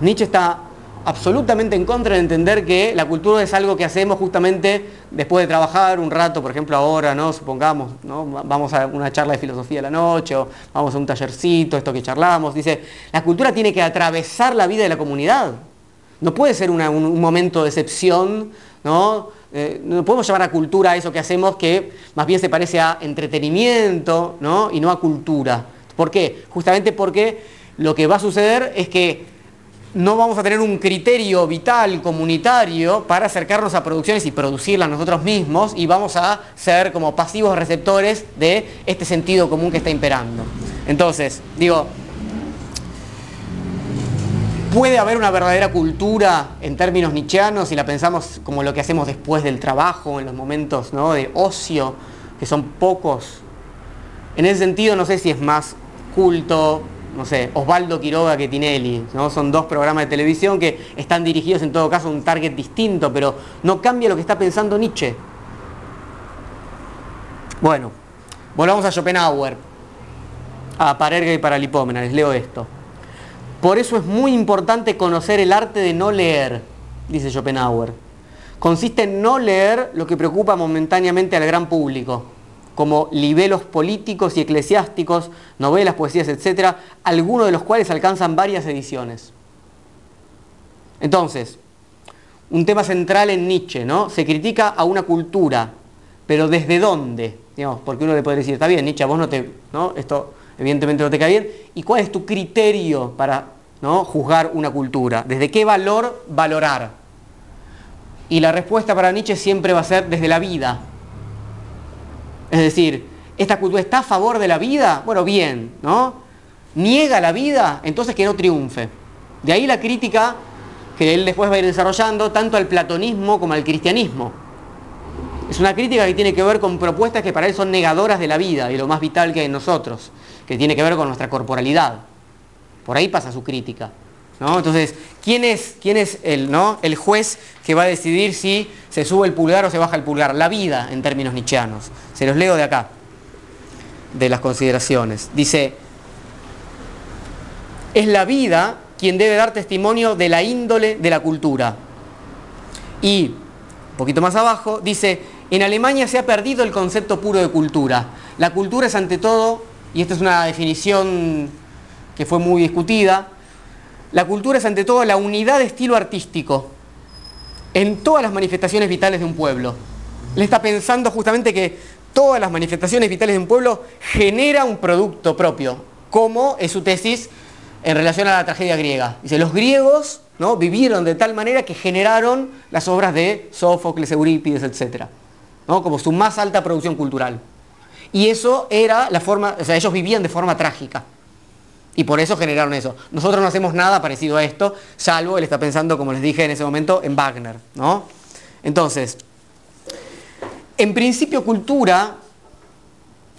Nietzsche está absolutamente en contra de entender que la cultura es algo que hacemos justamente después de trabajar un rato, por ejemplo ahora, ¿no? supongamos, ¿no? vamos a una charla de filosofía a la noche o vamos a un tallercito, esto que charlamos, dice, la cultura tiene que atravesar la vida de la comunidad. No puede ser un, un momento de excepción, ¿no? Eh, no podemos llamar a cultura eso que hacemos que más bien se parece a entretenimiento ¿no? y no a cultura. ¿Por qué? Justamente porque lo que va a suceder es que no vamos a tener un criterio vital, comunitario, para acercarnos a producciones y producirlas nosotros mismos y vamos a ser como pasivos receptores de este sentido común que está imperando. Entonces, digo, ¿Puede haber una verdadera cultura en términos nietzscheanos si la pensamos como lo que hacemos después del trabajo, en los momentos de ocio, que son pocos? En ese sentido no sé si es más culto, no sé, Osvaldo Quiroga que Tinelli, ¿no? son dos programas de televisión que están dirigidos en todo caso a un target distinto, pero no cambia lo que está pensando Nietzsche. Bueno, volvamos a Schopenhauer, a Parerga y Paralipómena, les leo esto. Por eso es muy importante conocer el arte de no leer, dice Schopenhauer. Consiste en no leer lo que preocupa momentáneamente al gran público, como libelos políticos y eclesiásticos, novelas, poesías, etc., algunos de los cuales alcanzan varias ediciones. Entonces, un tema central en Nietzsche, ¿no? Se critica a una cultura, pero ¿desde dónde? Digamos, porque uno le puede decir, está bien, Nietzsche, vos no te, ¿no? Esto evidentemente no te cae bien. ¿Y cuál es tu criterio para ¿no? juzgar una cultura? ¿Desde qué valor valorar? Y la respuesta para Nietzsche siempre va a ser desde la vida. Es decir, ¿esta cultura está a favor de la vida? Bueno, bien, ¿no? ¿Niega la vida? Entonces que no triunfe. De ahí la crítica que él después va a ir desarrollando tanto al platonismo como al cristianismo. Es una crítica que tiene que ver con propuestas que para él son negadoras de la vida y lo más vital que hay en nosotros que tiene que ver con nuestra corporalidad. Por ahí pasa su crítica. Entonces, ¿quién es, el, el juez que va a decidir si se sube el pulgar o se baja el pulgar? La vida, en términos nietzscheanos. Se los leo de acá, de las consideraciones. Dice, es la vida quien debe dar testimonio de la índole de la cultura. Y, un poquito más abajo, dice, en Alemania se ha perdido el concepto puro de cultura. La cultura es ante todo y esta es una definición que fue muy discutida, la cultura es ante todo la unidad de estilo artístico en todas las manifestaciones vitales de un pueblo. Él está pensando justamente que todas las manifestaciones vitales de un pueblo genera un producto propio, como es su tesis en relación a la tragedia griega. Dice, los griegos ¿no? vivieron de tal manera que generaron las obras de Sófocles, Eurípides, etc. como su más alta producción cultural. Y eso era la forma, o sea, ellos vivían de forma trágica. Y por eso generaron eso. Nosotros no hacemos nada parecido a esto, salvo él está pensando, como les dije en ese momento, en Wagner. ¿no? Entonces, en principio cultura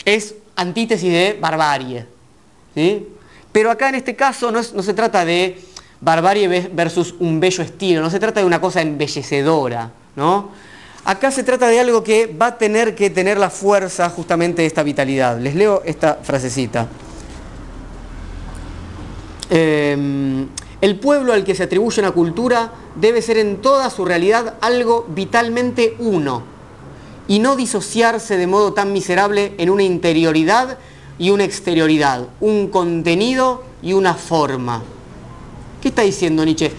es antítesis de barbarie. ¿sí? Pero acá en este caso no, no se trata de barbarie versus un bello estilo, no se trata de una cosa embellecedora. ¿no? Acá se trata de algo que va a tener que tener la fuerza justamente de esta vitalidad. Les leo esta frasecita. Em, el pueblo al que se atribuye una cultura debe ser en toda su realidad algo vitalmente uno y no disociarse de modo tan miserable en una interioridad y una exterioridad, un contenido y una forma. ¿Qué está diciendo Nietzsche?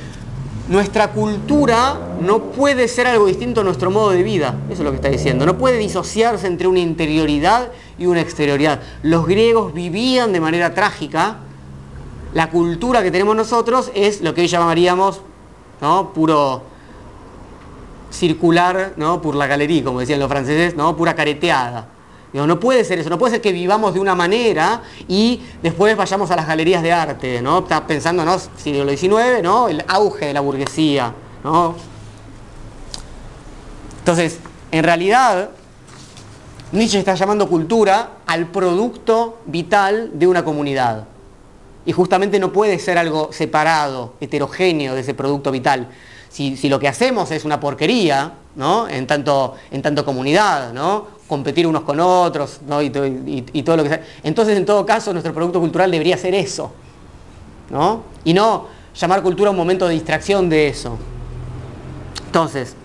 Nuestra cultura no puede ser algo distinto a nuestro modo de vida. Eso es lo que está diciendo. No puede disociarse entre una interioridad y una exterioridad. Los griegos vivían de manera trágica. La cultura que tenemos nosotros es lo que hoy llamaríamos ¿no? puro circular ¿no? por la galería, como decían los franceses, ¿no? pura careteada no puede ser eso, no puede ser que vivamos de una manera y después vayamos a las galerías de arte, ¿no? Está pensando, ¿no? Siglo XIX, ¿no? El auge de la burguesía, ¿no? Entonces, en realidad, Nietzsche está llamando cultura al producto vital de una comunidad. Y justamente no puede ser algo separado, heterogéneo de ese producto vital. Si, si lo que hacemos es una porquería, ¿no? En tanto, en tanto comunidad, ¿no? competir unos con otros ¿no? y, todo lo que sea. Entonces, en todo caso, nuestro producto cultural debería ser eso. ¿no? Y no llamar cultura un momento de distracción de eso. Entonces,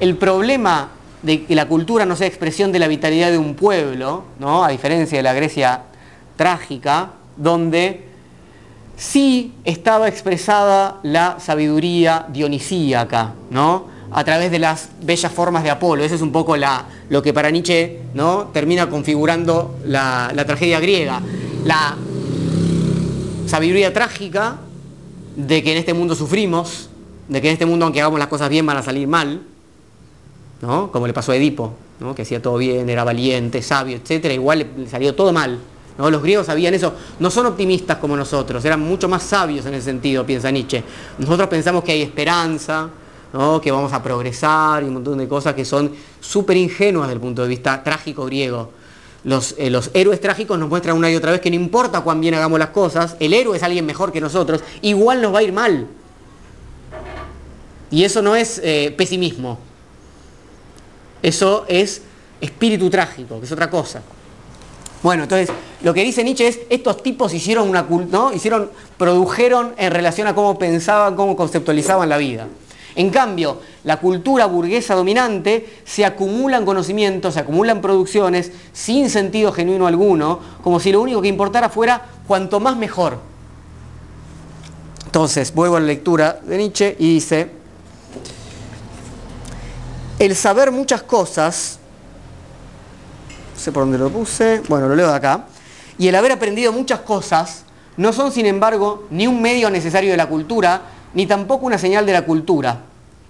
el problema de que la cultura no sea expresión de la vitalidad de un pueblo, ¿no? a diferencia de la Grecia trágica, donde sí estaba expresada la sabiduría dionisíaca, ¿no? a través de las bellas formas de Apolo. Eso es un poco la, lo que para Nietzsche ¿no? termina configurando la, tragedia griega. La sabiduría trágica de que en este mundo sufrimos, de que en este mundo aunque hagamos las cosas bien van a salir mal, ¿no? como le pasó a Edipo, ¿no? que hacía todo bien, era valiente, sabio, etc. Igual le salió todo mal. Los griegos sabían eso, no son optimistas como nosotros, eran mucho más sabios en ese sentido, piensa Nietzsche. Nosotros pensamos que hay esperanza, que vamos a progresar y un montón de cosas que son súper ingenuas desde el punto de vista trágico griego. Los, eh, los, héroes trágicos nos muestran una y otra vez que no importa cuán bien hagamos las cosas, el héroe es alguien mejor que nosotros, igual nos va a ir mal. Y eso no es eh, pesimismo. Eso es espíritu trágico, que es otra cosa. Bueno, entonces lo que dice Nietzsche es, estos tipos hicieron una ¿no? hicieron, produjeron en relación a cómo pensaban, cómo conceptualizaban la vida. En cambio, la cultura burguesa dominante se acumulan conocimientos, se acumulan producciones sin sentido genuino alguno, como si lo único que importara fuera cuanto más mejor. Entonces, vuelvo a la lectura de Nietzsche y dice, el saber muchas cosas, no sé por dónde lo puse, bueno, lo leo de acá, y el haber aprendido muchas cosas no son, sin embargo, ni un medio necesario de la cultura, ni tampoco una señal de la cultura,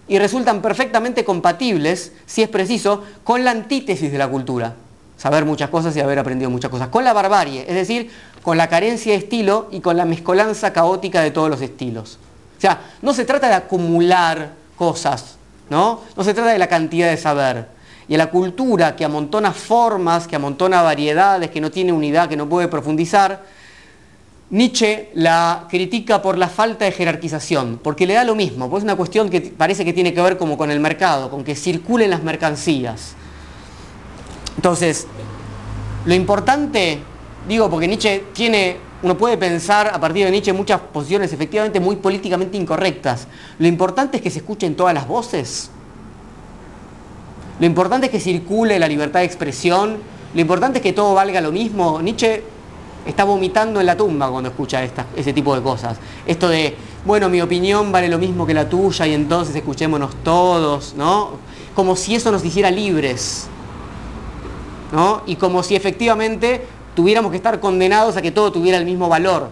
y resultan perfectamente compatibles, si es preciso, con la antítesis de la cultura. Saber muchas cosas y haber aprendido muchas cosas. Con la barbarie, es decir, con la carencia de estilo y con la mezcolanza caótica de todos los estilos. O sea, no se trata de acumular cosas, ¿no? No se trata de la cantidad de saber. Y la cultura que amontona formas, que amontona variedades, que no tiene unidad, que no puede profundizar, Nietzsche la critica por la falta de jerarquización, porque le da lo mismo, pues es una cuestión que parece que tiene que ver como con el mercado, con que circulen las mercancías. Entonces, lo importante, digo, porque Nietzsche tiene, uno puede pensar a partir de Nietzsche muchas posiciones efectivamente muy políticamente incorrectas. Lo importante es que se escuchen todas las voces. Lo importante es que circule la libertad de expresión. Lo importante es que todo valga lo mismo. Nietzsche está vomitando en la tumba cuando escucha ese tipo de cosas. Esto de, bueno, mi opinión vale lo mismo que la tuya y entonces escuchémonos todos, ¿no? Como si eso nos hiciera libres, ¿no? Y como si efectivamente tuviéramos que estar condenados a que todo tuviera el mismo valor.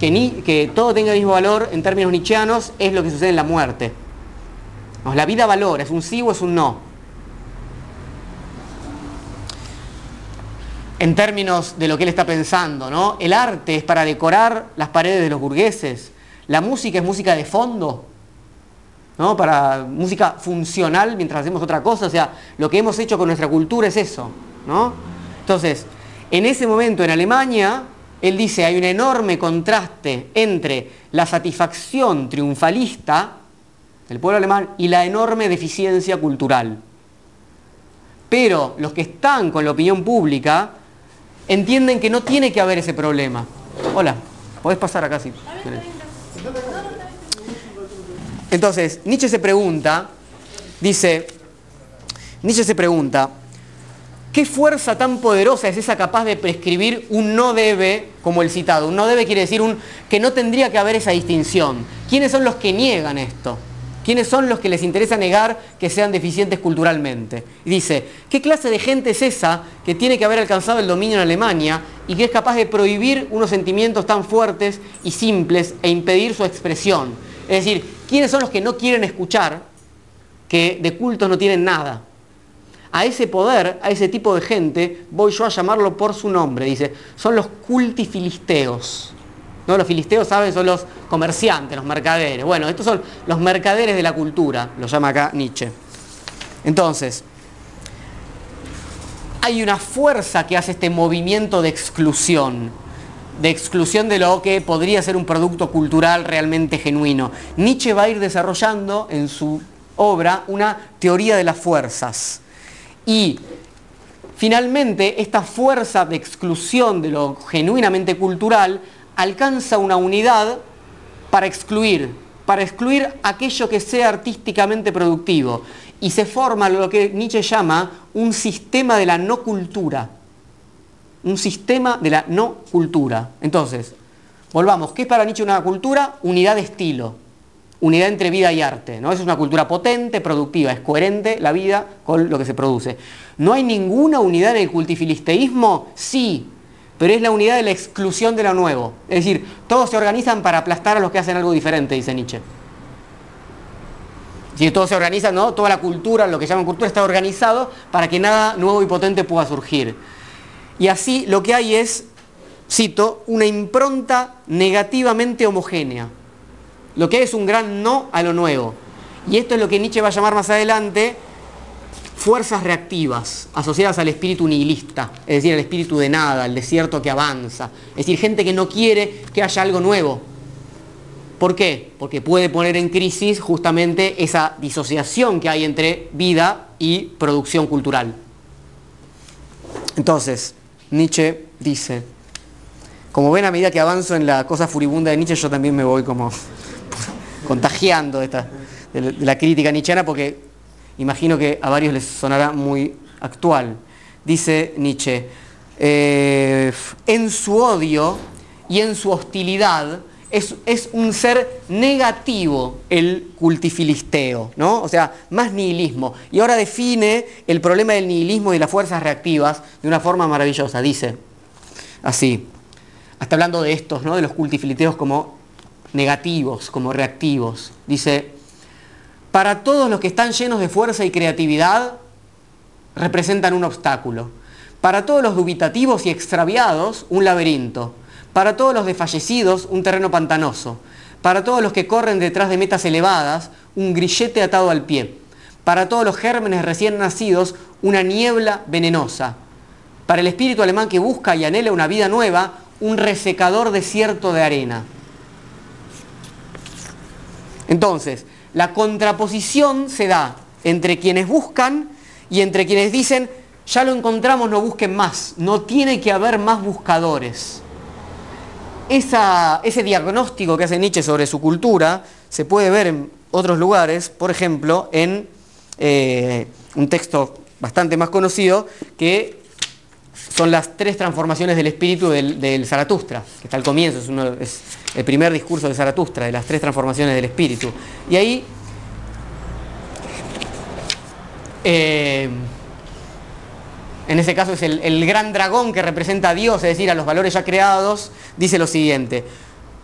Que todo tenga el mismo valor en términos nietzscheanos es lo que sucede en la muerte. La vida valora, es un sí o es un no. En términos de lo que él está pensando, ¿no? El arte es para decorar las paredes de los burgueses, la música es música de fondo, ¿no? Para música funcional mientras hacemos otra cosa, o sea, lo que hemos hecho con nuestra cultura es eso, ¿no? Entonces, en ese momento en Alemania, él dice, hay un enorme contraste entre la satisfacción triunfalista del pueblo alemán y la enorme deficiencia cultural. Pero los que están con la opinión pública entienden que no tiene que haber ese problema. Hola, podés pasar acá si Entonces, Nietzsche se pregunta, dice, Nietzsche se pregunta, ¿qué fuerza tan poderosa es esa capaz de prescribir un no debe como el citado? Un no debe quiere decir un, que no tendría que haber esa distinción. ¿Quiénes son los que niegan esto? ¿Quiénes son los que les interesa negar que sean deficientes culturalmente? Y dice, ¿qué clase de gente es esa que tiene que haber alcanzado el dominio en Alemania y que es capaz de prohibir unos sentimientos tan fuertes y simples e impedir su expresión? Es decir, ¿quiénes son los que no quieren escuchar que de cultos no tienen nada? A ese poder, a ese tipo de gente, voy yo a llamarlo por su nombre, dice, son los cultifilisteos. ¿No? Los filisteos, ¿saben? Son los comerciantes, los mercaderes. Bueno, estos son los mercaderes de la cultura, lo llama acá Nietzsche. Entonces, hay una fuerza que hace este movimiento de exclusión, de exclusión de lo que podría ser un producto cultural realmente genuino. Nietzsche va a ir desarrollando en su obra una teoría de las fuerzas. Y finalmente esta fuerza de exclusión de lo genuinamente cultural alcanza una unidad para excluir, para excluir aquello que sea artísticamente productivo. Y se forma lo que Nietzsche llama un sistema de la no cultura. Un sistema de la no cultura. Entonces, volvamos, ¿qué es para Nietzsche una cultura? Unidad de estilo, unidad entre vida y arte. ¿no? Es una cultura potente, productiva, es coherente la vida con lo que se produce. ¿No hay ninguna unidad en el cultifilisteísmo? Sí, pero es la unidad de la exclusión de lo nuevo. Es decir, todos se organizan para aplastar a los que hacen algo diferente, dice Nietzsche. Si todos se organizan, ¿no? Toda la cultura, lo que llaman cultura, está organizado para que nada nuevo y potente pueda surgir. Y así lo que hay es, cito, una impronta negativamente homogénea. Lo que es un gran no a lo nuevo. Y esto es lo que Nietzsche va a llamar más adelante fuerzas reactivas asociadas al espíritu nihilista, es decir, al espíritu de nada, al desierto que avanza, es decir, gente que no quiere que haya algo nuevo. ¿Por qué? Porque puede poner en crisis justamente esa disociación que hay entre vida y producción cultural. Entonces, Nietzsche dice, como ven a medida que avanzo en la cosa furibunda de Nietzsche, yo también me voy como contagiando de, esta, de la crítica nietzscheana porque imagino que a varios les sonará muy actual. Dice Nietzsche, eh, en su odio y en su hostilidad es, un ser negativo el cultifilisteo, ¿no? O sea, más nihilismo. Y ahora define el problema del nihilismo y las fuerzas reactivas de una forma maravillosa. Dice así, hasta hablando de estos, ¿no? De los cultifilisteos como negativos, como reactivos. Dice, para todos los que están llenos de fuerza y creatividad, representan un obstáculo. Para todos los dubitativos y extraviados, un laberinto. Para todos los desfallecidos, un terreno pantanoso. Para todos los que corren detrás de metas elevadas, un grillete atado al pie. Para todos los gérmenes recién nacidos, una niebla venenosa. Para el espíritu alemán que busca y anhela una vida nueva, un resecador desierto de arena. Entonces, la contraposición se da entre quienes buscan y entre quienes dicen, ya lo encontramos, no busquen más, no tiene que haber más buscadores. ese diagnóstico que hace Nietzsche sobre su cultura se puede ver en otros lugares, por ejemplo, en eh, un texto bastante más conocido que son las tres transformaciones del espíritu del, Zaratustra, que está al comienzo, es, el primer discurso de Zaratustra, de las tres transformaciones del espíritu. Y ahí, eh, en ese caso es el gran dragón que representa a Dios, es decir, a los valores ya creados, dice lo siguiente,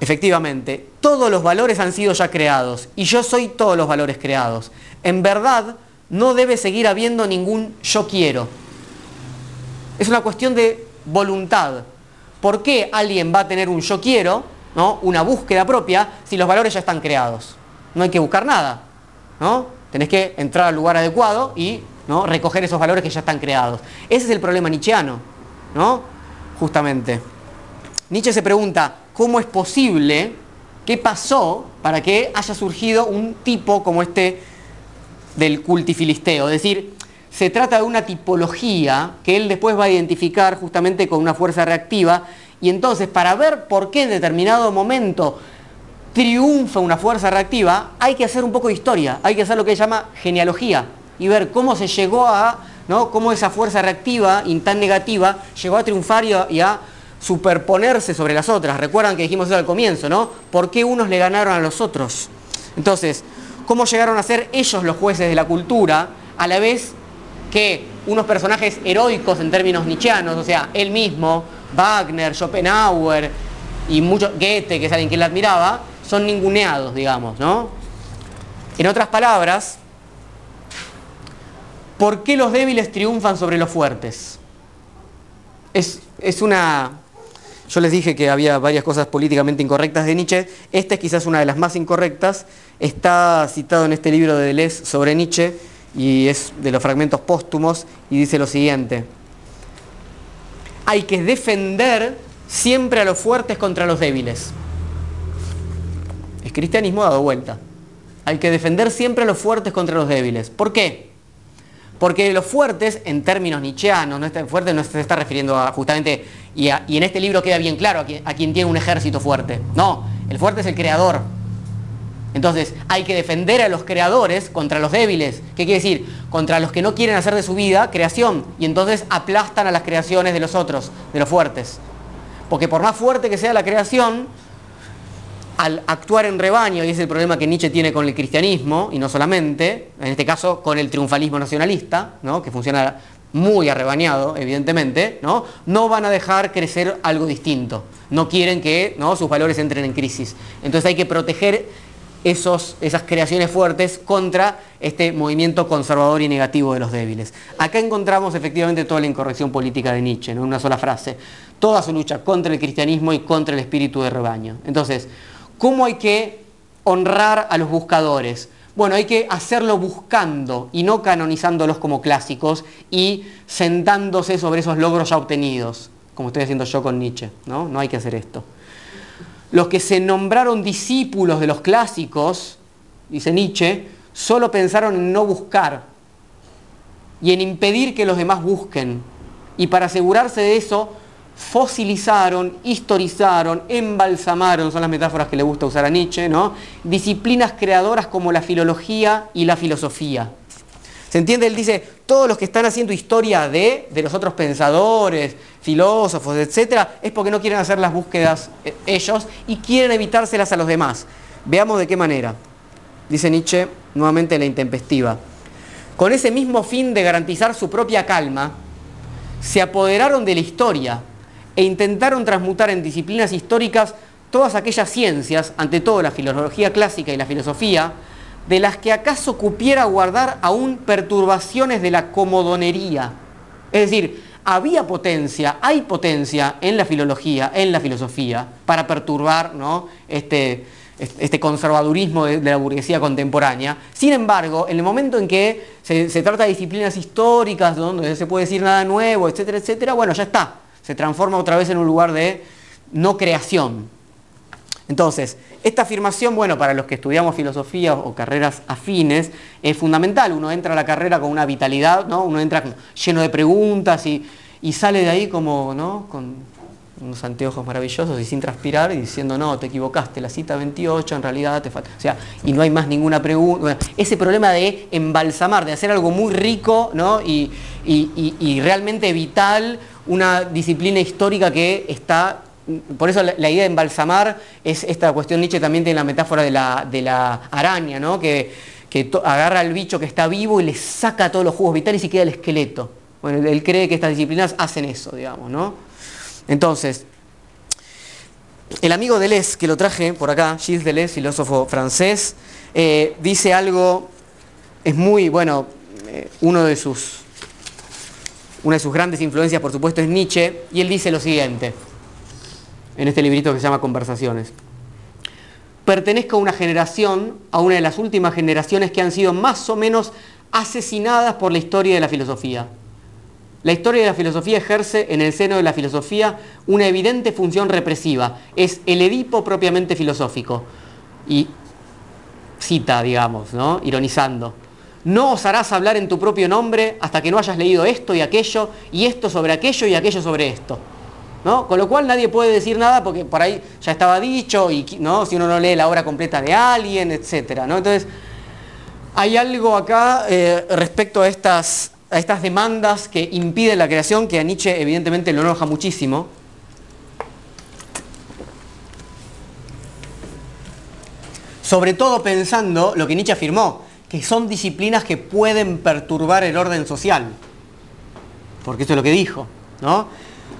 efectivamente, todos los valores han sido ya creados y yo soy todos los valores creados. En verdad, no debe seguir habiendo ningún yo quiero es una cuestión de voluntad. ¿Por qué alguien va a tener un yo quiero, ¿no? una búsqueda propia, si los valores ya están creados? No hay que buscar nada. ¿no? Tenés que entrar al lugar adecuado y ¿no? recoger esos valores que ya están creados. Ese es el problema nietzscheano, ¿no? Justamente. Nietzsche se pregunta, ¿cómo es posible, qué pasó para que haya surgido un tipo como este del cultifilisteo? Es decir, se trata de una tipología que él después va a identificar justamente con una fuerza reactiva y entonces para ver por qué en determinado momento triunfa una fuerza reactiva hay que hacer un poco de historia, hay que hacer lo que se llama genealogía y ver cómo se llegó a, ¿no? cómo esa fuerza reactiva y tan negativa llegó a triunfar y a, superponerse sobre las otras. Recuerdan que dijimos eso al comienzo, ¿no? ¿Por qué unos le ganaron a los otros? Entonces, ¿cómo llegaron a ser ellos los jueces de la cultura a la vez que unos personajes heroicos en términos nietzscheanos, o sea, él mismo, Wagner, Schopenhauer y mucho, Goethe, que es alguien que él admiraba, son ninguneados, digamos, ¿no? En otras palabras, ¿por qué los débiles triunfan sobre los fuertes? Es, es una... Yo les dije que había varias cosas políticamente incorrectas de Nietzsche. Esta es quizás una de las más incorrectas. Está citado en este libro de Deleuze sobre Nietzsche y es de los fragmentos póstumos y dice lo siguiente. Hay que defender siempre a los fuertes contra los débiles. El cristianismo dado vuelta. Hay que defender siempre a los fuertes contra los débiles. ¿Por qué? Porque los fuertes, en términos nietzscheanos, no está, fuerte no se está refiriendo a justamente, y, en este libro queda bien claro a quien tiene un ejército fuerte. No, el fuerte es el creador, entonces hay que defender a los creadores contra los débiles. ¿Qué quiere decir? Contra los que no quieren hacer de su vida creación. Y entonces aplastan a las creaciones de los otros, de los fuertes. Porque por más fuerte que sea la creación, al actuar en rebaño, y es el problema que Nietzsche tiene con el cristianismo, y no solamente, en este caso con el triunfalismo nacionalista, ¿no? que funciona muy arrebañado, evidentemente, ¿no? no van a dejar crecer algo distinto. No quieren que ¿no? sus valores entren en crisis. Entonces hay que proteger esas creaciones fuertes contra este movimiento conservador y negativo de los débiles. Acá encontramos efectivamente toda la incorrección política de Nietzsche, en una sola frase. Toda su lucha contra el cristianismo y contra el espíritu de rebaño. Entonces, ¿cómo hay que honrar a los buscadores? Bueno, hay que hacerlo buscando y no canonizándolos como clásicos y sentándose sobre esos logros ya obtenidos, como estoy haciendo yo con Nietzsche. No, no hay que hacer esto los que se nombraron discípulos de los clásicos, dice Nietzsche, solo pensaron en no buscar y en impedir que los demás busquen. Y para asegurarse de eso, fosilizaron, historizaron, embalsamaron, son las metáforas que le gusta usar a Nietzsche, disciplinas creadoras como la filología y la filosofía. ¿Se entiende? Él dice, todos los que están haciendo historia de, de los otros pensadores, filósofos, etc., es porque no quieren hacer las búsquedas eh, ellos y quieren evitárselas a los demás. Veamos de qué manera. Dice Nietzsche, nuevamente la intempestiva. Con ese mismo fin de garantizar su propia calma, se apoderaron de la historia e intentaron transmutar en disciplinas históricas todas aquellas ciencias, ante todo la filología clásica y la filosofía, de las que acaso cupiera guardar aún perturbaciones de la comodonería. Es decir, había potencia, hay potencia en la filología, en la filosofía, para perturbar ¿no? este, este conservadurismo de, la burguesía contemporánea. Sin embargo, en el momento en que se, trata de disciplinas históricas, donde se puede decir nada nuevo, etcétera, etcétera, bueno, ya está, se transforma otra vez en un lugar de no creación. Entonces, esta afirmación, bueno, para los que estudiamos filosofía o carreras afines, es fundamental. Uno entra a la carrera con una vitalidad, ¿no? Uno entra lleno de preguntas y, sale de ahí como, ¿no? Con unos anteojos maravillosos y sin transpirar y diciendo, no, te equivocaste, la cita 28 en realidad te falta. O sea, y no hay más ninguna pregunta. ese problema de embalsamar, de hacer algo muy rico, ¿no? Y, y realmente vital, una disciplina histórica que está por eso la, idea de embalsamar es esta cuestión, Nietzsche también tiene la metáfora de la, araña, ¿no? que, agarra al bicho que está vivo y le saca todos los jugos vitales y queda el esqueleto. Bueno, él cree que estas disciplinas hacen eso, digamos, ¿no? Entonces, el amigo Deleuze, que lo traje por acá, Gilles Deleuze, filósofo francés, eh, dice algo, es muy, bueno, eh, uno de sus, una de sus grandes influencias, por supuesto, es Nietzsche, y él dice lo siguiente, en este librito que se llama Conversaciones. Pertenezco a una generación, a una de las últimas generaciones que han sido más o menos asesinadas por la historia de la filosofía. La historia de la filosofía ejerce en el seno de la filosofía una evidente función represiva. Es el Edipo propiamente filosófico. Y cita, digamos, ¿no? ironizando. No osarás hablar en tu propio nombre hasta que no hayas leído esto y aquello, y esto sobre aquello y aquello sobre esto. Con lo cual nadie puede decir nada porque por ahí ya estaba dicho y ¿no? si uno no lee la obra completa de alguien, etc. ¿no? Entonces, hay algo acá eh, respecto a estas, a estas demandas que impiden la creación que a Nietzsche evidentemente lo enoja muchísimo. Sobre todo pensando lo que Nietzsche afirmó, que son disciplinas que pueden perturbar el orden social. Porque eso es lo que dijo, ¿no?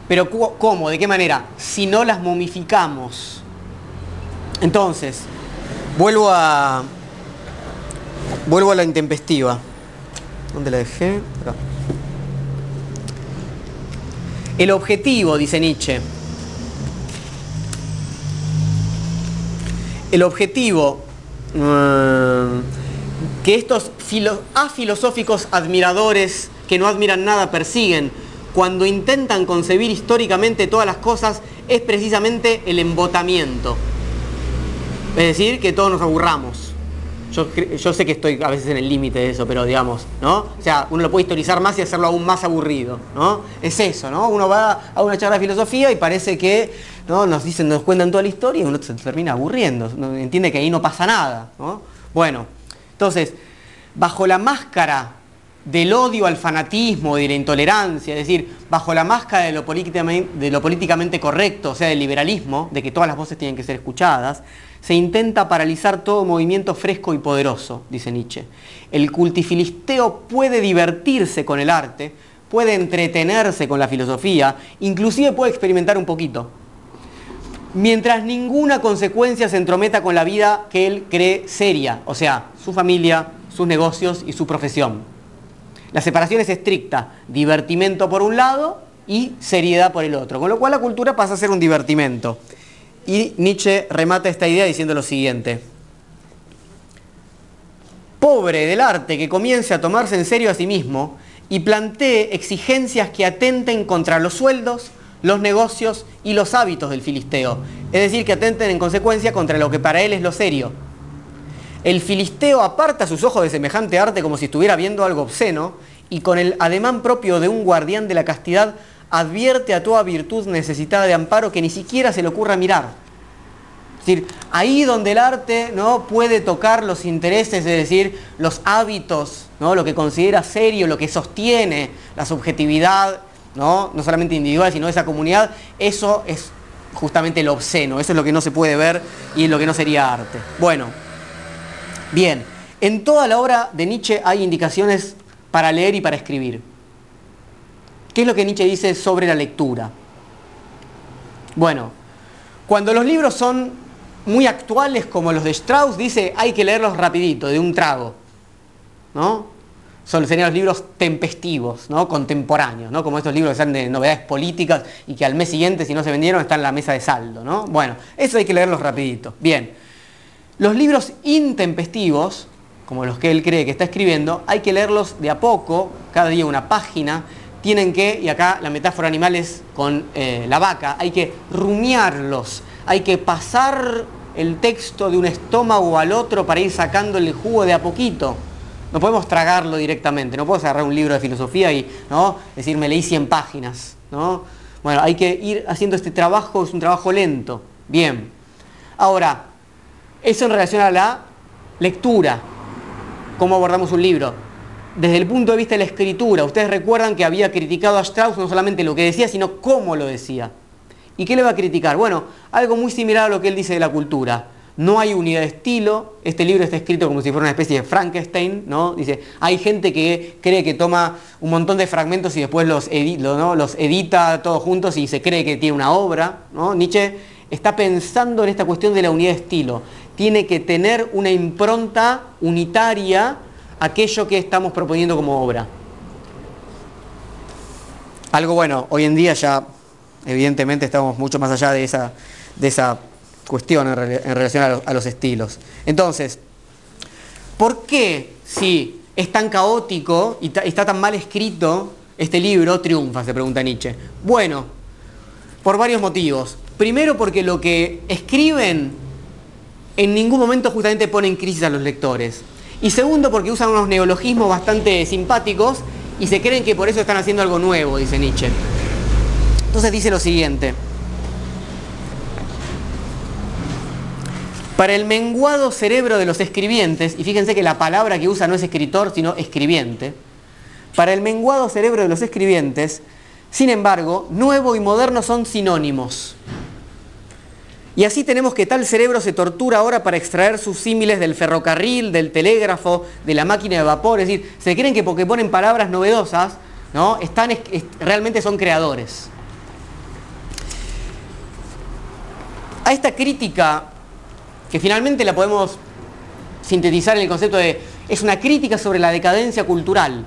Pero ¿cómo? ¿De qué manera? Si no las momificamos. Entonces, vuelvo a, vuelvo a la intempestiva. ¿Dónde la dejé? El objetivo, dice Nietzsche. El objetivo mm, que estos afilosóficos admiradores que no admiran nada persiguen cuando intentan concebir históricamente todas las cosas es precisamente el embotamiento. Es decir, que todos nos aburramos. Yo, sé que estoy a veces en el límite de eso, pero digamos, ¿no? O sea, uno lo puede historizar más y hacerlo aún más aburrido, ¿no? Es eso, ¿no? Uno va a una charla de filosofía y parece que ¿no? nos dicen, nos cuentan toda la historia y uno se termina aburriendo, entiende que ahí no pasa nada, ¿no? Bueno, entonces, bajo la máscara del odio al fanatismo y de la intolerancia, es decir, bajo la máscara de lo, políticamente, correcto, o sea, del liberalismo, de que todas las voces tienen que ser escuchadas, se intenta paralizar todo movimiento fresco y poderoso, dice Nietzsche. El cultifilisteo puede divertirse con el arte, puede entretenerse con la filosofía, inclusive puede experimentar un poquito, mientras ninguna consecuencia se entrometa con la vida que él cree seria, o sea, su familia, sus negocios y su profesión. La separación es estricta, divertimento por un lado y seriedad por el otro, con lo cual la cultura pasa a ser un divertimento. Y Nietzsche remata esta idea diciendo lo siguiente. Pobre del arte que comience a tomarse en serio a sí mismo y plantee exigencias que atenten contra los sueldos, los negocios y los hábitos del filisteo. Es decir, que atenten en consecuencia contra lo que para él es lo serio, el filisteo aparta sus ojos de semejante arte como si estuviera viendo algo obsceno y con el ademán propio de un guardián de la castidad advierte a toda virtud necesitada de amparo que ni siquiera se le ocurra mirar. Es decir, ahí donde el arte ¿no? puede tocar los intereses, es decir, los hábitos, ¿no? lo que considera serio, lo que sostiene la subjetividad, ¿no? no solamente individual, sino de esa comunidad, eso es justamente lo obsceno, eso es lo que no se puede ver y lo que no sería arte. Bueno, bien, en toda la obra de Nietzsche hay indicaciones para leer y para escribir. ¿Qué es lo que Nietzsche dice sobre la lectura? Bueno, cuando los libros son muy actuales como los de Strauss, dice hay que leerlos rapidito, de un trago. ¿No? Son, serían los libros tempestivos, ¿no? contemporáneos, ¿no? como estos libros que son de novedades políticas y que al mes siguiente, si no se vendieron, están en la mesa de saldo. ¿no? Bueno, eso hay que leerlos rapidito. Bien, los libros intempestivos, como los que él cree que está escribiendo, hay que leerlos de a poco, cada día una página, tienen que, y acá la metáfora animal es con eh, la vaca, hay que rumiarlos, hay que pasar el texto de un estómago al otro para ir sacando el jugo de a poquito. No podemos tragarlo directamente, no puedo agarrar un libro de filosofía y ¿no? decir me leí 100 páginas. ¿no? Bueno, hay que ir haciendo este trabajo, es un trabajo lento. Bien. Ahora, eso en relación a la lectura. ¿Cómo abordamos un libro? Desde el punto de vista de la escritura, ustedes recuerdan que había criticado a Strauss no solamente lo que decía, sino cómo lo decía. ¿Y qué le va a criticar? Bueno, algo muy similar a lo que él dice de la cultura. No hay unidad de estilo, este libro está escrito como si fuera una especie de Frankenstein, ¿no? Dice, hay gente que cree que toma un montón de fragmentos y después los, los edita todos juntos y se cree que tiene una obra, ¿no? Nietzsche está pensando en esta cuestión de la unidad de estilo. Tiene que tener una impronta unitaria aquello que estamos proponiendo como obra. Algo bueno, hoy en día ya evidentemente estamos mucho más allá de esa, de esa cuestión en, relación a los, estilos. Entonces, ¿por qué si es tan caótico y está tan mal escrito este libro, triunfa? Se pregunta Nietzsche. Bueno, por varios motivos. Primero porque lo que escriben en ningún momento justamente pone en crisis a los lectores. Y segundo porque usan unos neologismos bastante simpáticos y se creen que por eso están haciendo algo nuevo, dice Nietzsche. Entonces dice lo siguiente. Para el menguado cerebro de los escribientes, y fíjense que la palabra que usa no es escritor, sino escribiente, para el menguado cerebro de los escribientes, sin embargo, nuevo y moderno son sinónimos. Y así tenemos que tal cerebro se tortura ahora para extraer sus símiles del ferrocarril, del telégrafo, de la máquina de vapor. Es decir, se creen que porque ponen palabras novedosas, ¿no? Están, realmente son creadores. A esta crítica que finalmente la podemos sintetizar en el concepto de es una crítica sobre la decadencia cultural.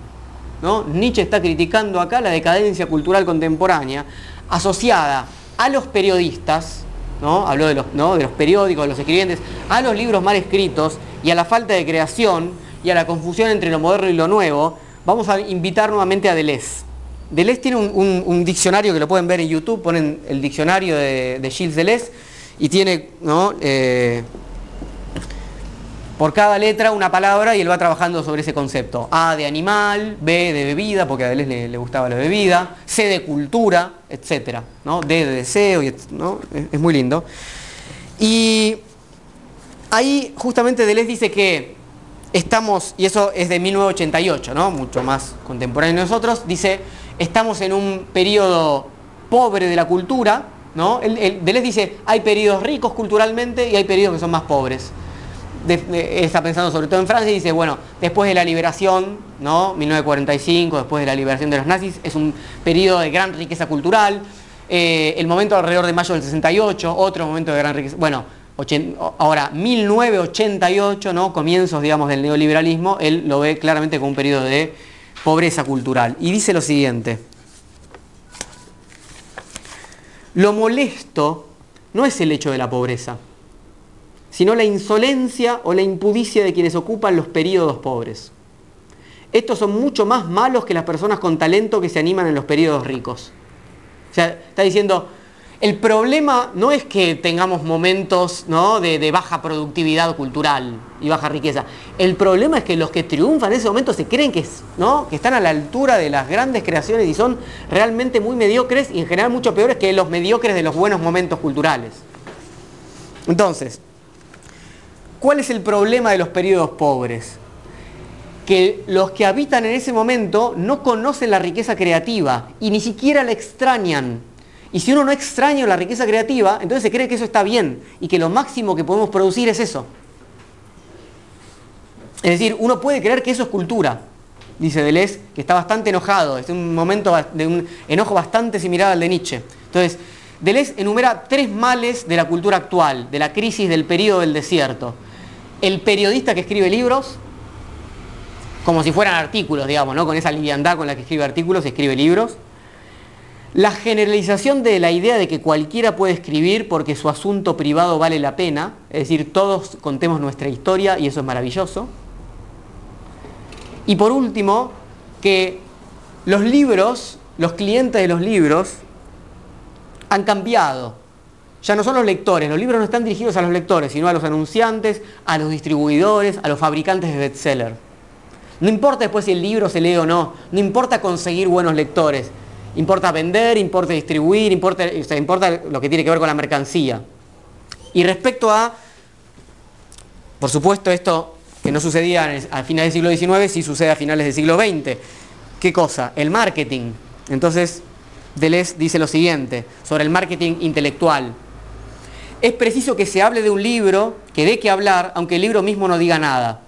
¿no? Nietzsche está criticando acá la decadencia cultural contemporánea asociada a los periodistas, ¿no? habló de los, de los periódicos, de los escribientes, a los libros mal escritos y a la falta de creación y a la confusión entre lo moderno y lo nuevo, vamos a invitar nuevamente a Deleuze. Deleuze tiene un, diccionario que lo pueden ver en YouTube, ponen el diccionario de, de Gilles Deleuze, y tiene ¿no? Eh, por cada letra una palabra y él va trabajando sobre ese concepto. A de animal, B de bebida, porque a Deleuze le, gustaba la bebida, C de cultura, etc. ¿no? D de deseo, ¿no? es, muy lindo. Y ahí justamente Deleuze dice que estamos, y eso es de 1988, ¿no? mucho más contemporáneo de nosotros, dice, estamos en un periodo pobre de la cultura, ¿no? Deleuze dice, hay periodos ricos culturalmente y hay periodos que son más pobres. Está pensando sobre todo en Francia y dice, bueno, después de la liberación, ¿no? 1945, después de la liberación de los nazis, es un periodo de gran riqueza cultural. Eh, el momento alrededor de mayo del 68, otro momento de gran riqueza. Bueno, ahora 1988, ¿no? comienzos digamos del neoliberalismo, él lo ve claramente como un periodo de pobreza cultural. Y dice lo siguiente, lo molesto no es el hecho de la pobreza, sino la insolencia o la impudicia de quienes ocupan los periodos pobres. Estos son mucho más malos que las personas con talento que se animan en los periodos ricos. O sea, está diciendo, el problema no es que tengamos momentos de, baja productividad cultural y baja riqueza. El problema es que los que triunfan en ese momento se creen que, ¿no? que están a la altura de las grandes creaciones y son realmente muy mediocres y en general mucho peores que los mediocres de los buenos momentos culturales. Entonces, ¿cuál es el problema de los periodos pobres? Que los que habitan en ese momento no conocen la riqueza creativa y ni siquiera la extrañan y si uno no extraña la riqueza creativa, entonces se cree que eso está bien y que lo máximo que podemos producir es eso. Es decir, uno puede creer que eso es cultura, dice Deleuze, que está bastante enojado, es un momento de un enojo bastante similar al de Nietzsche. Entonces, Deleuze enumera tres males de la cultura actual, de la crisis del periodo del desierto. El periodista que escribe libros, como si fueran artículos, digamos, ¿no? con esa liviandad con la que escribe artículos, escribe libros. La generalización de la idea de que cualquiera puede escribir porque su asunto privado vale la pena, es decir, todos contemos nuestra historia y eso es maravilloso. Y por último, que los libros, los clientes de los libros, han cambiado. Ya no son los lectores, los libros no están dirigidos a los lectores, sino a los anunciantes, a los distribuidores, a los fabricantes de bestseller. No importa después si el libro se lee o no, no importa conseguir buenos lectores, Importa vender, importa distribuir, importa, importa lo que tiene que ver con la mercancía. Y respecto a, por supuesto, esto que no sucedía a finales del siglo XIX, sí sucede a finales del siglo XX. ¿Qué cosa? El marketing. Entonces, Deleuze dice lo siguiente sobre el marketing intelectual. Es preciso que se hable de un libro que dé que hablar, aunque el libro mismo no diga nada.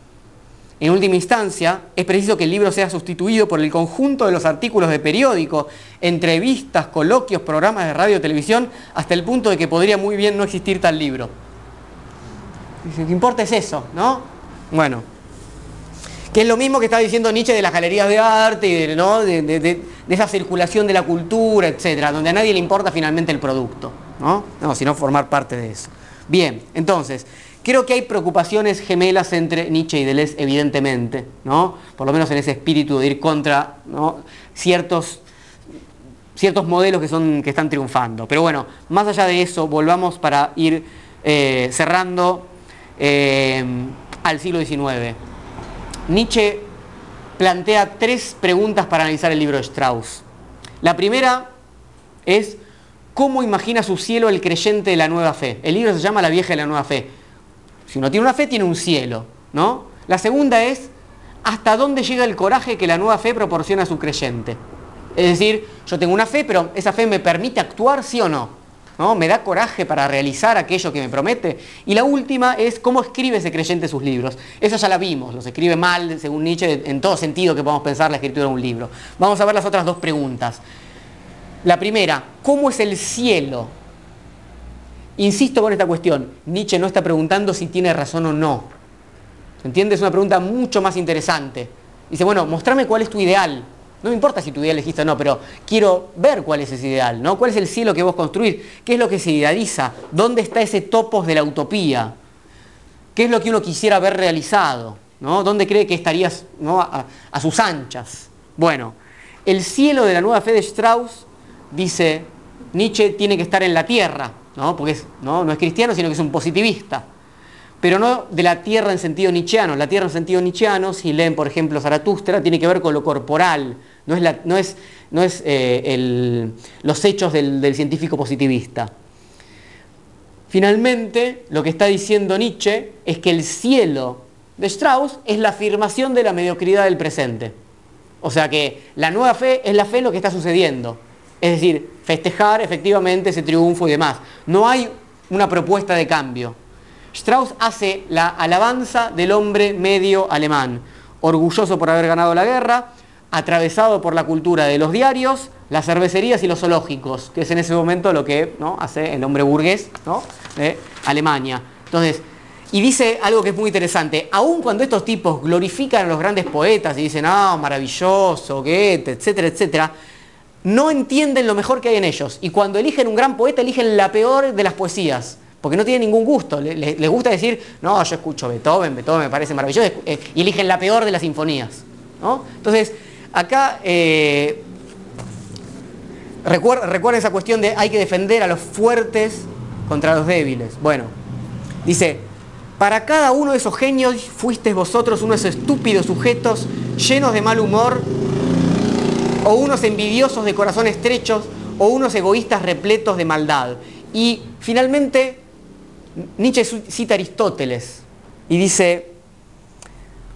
En última instancia, es preciso que el libro sea sustituido por el conjunto de los artículos de periódico, entrevistas, coloquios, programas de radio y televisión, hasta el punto de que podría muy bien no existir tal libro. Lo que importa es eso, ¿no? Bueno, que es lo mismo que estaba diciendo Nietzsche de las galerías de arte y de, de, esa circulación de la cultura, etcétera, donde a nadie le importa finalmente el producto, ¿no? No, sino formar parte de eso. Bien, entonces, Creo que hay preocupaciones gemelas entre Nietzsche y Deleuze, evidentemente, ¿no? por lo menos en ese espíritu de ir contra ciertos, ciertos modelos que, son, que están triunfando. Pero bueno, más allá de eso, volvamos para ir eh, cerrando eh, al siglo XIX. Nietzsche plantea tres preguntas para analizar el libro de Strauss. La primera es ¿cómo imagina su cielo el creyente de la nueva fe? El libro se llama La vieja de la nueva fe. Si uno tiene una fe, tiene un cielo, ¿no? La segunda es, ¿hasta dónde llega el coraje que la nueva fe proporciona a su creyente? Es decir, yo tengo una fe, pero esa fe me permite actuar, sí o no. ¿No? Me da coraje para realizar aquello que me promete. Y la última es cómo escribe ese creyente sus libros. Eso ya la vimos, los escribe mal, según Nietzsche, en todo sentido que podemos pensar la escritura de un libro. Vamos a ver las otras dos preguntas. La primera, ¿cómo es el cielo Insisto con esta cuestión, Nietzsche no está preguntando si tiene razón o no. ¿Entiendes? Es una pregunta mucho más interesante. Dice, bueno, mostrame cuál es tu ideal. No me importa si tu ideal existe o no, pero quiero ver cuál es ese ideal, ¿no? ¿Cuál es el cielo que vos construís? ¿Qué es lo que se idealiza? ¿Dónde está ese topos de la utopía? ¿Qué es lo que uno quisiera ver realizado? ¿no? ¿Dónde cree que estarías a sus anchas? Bueno, el cielo de la nueva fe de Strauss, dice Nietzsche, tiene que estar en la tierra, ¿no? porque ¿no? es cristiano, sino que es un positivista. Pero no de la tierra en sentido nietzscheano. La tierra en sentido nietzscheano, si leen, por ejemplo, Zaratustra, tiene que ver con lo corporal, es, es, no es eh, los hechos del, del científico positivista. Finalmente, lo que está diciendo Nietzsche es que el cielo de Strauss es la afirmación de la mediocridad del presente. O sea que la nueva fe es la fe en lo que está sucediendo. Es decir, festejar efectivamente ese triunfo y demás. No hay una propuesta de cambio. Strauss hace la alabanza del hombre medio alemán, orgulloso por haber ganado la guerra, atravesado por la cultura de los diarios, las cervecerías y los zoológicos, que es en ese momento lo que ¿no? hace el hombre burgués de Alemania. Entonces, y dice algo que es muy interesante, aun cuando estos tipos glorifican a los grandes poetas y dicen, ah, maravilloso, Goethe, etcétera, etcétera, no entienden lo mejor que hay en ellos. Y cuando eligen un gran poeta, eligen la peor de las poesías. Porque no tienen ningún gusto. Les, gusta decir, no, yo escucho Beethoven, Beethoven me parece maravilloso. Eh, y eligen la peor de las sinfonías. Entonces, acá... Eh, Recuerda, esa cuestión de hay que defender a los fuertes contra los débiles. Bueno, dice, para cada uno de esos genios fuisteis vosotros unos estúpidos sujetos llenos de mal humor, o unos envidiosos de corazón estrechos, o unos egoístas repletos de maldad. Y finalmente, Nietzsche cita a Aristóteles y dice,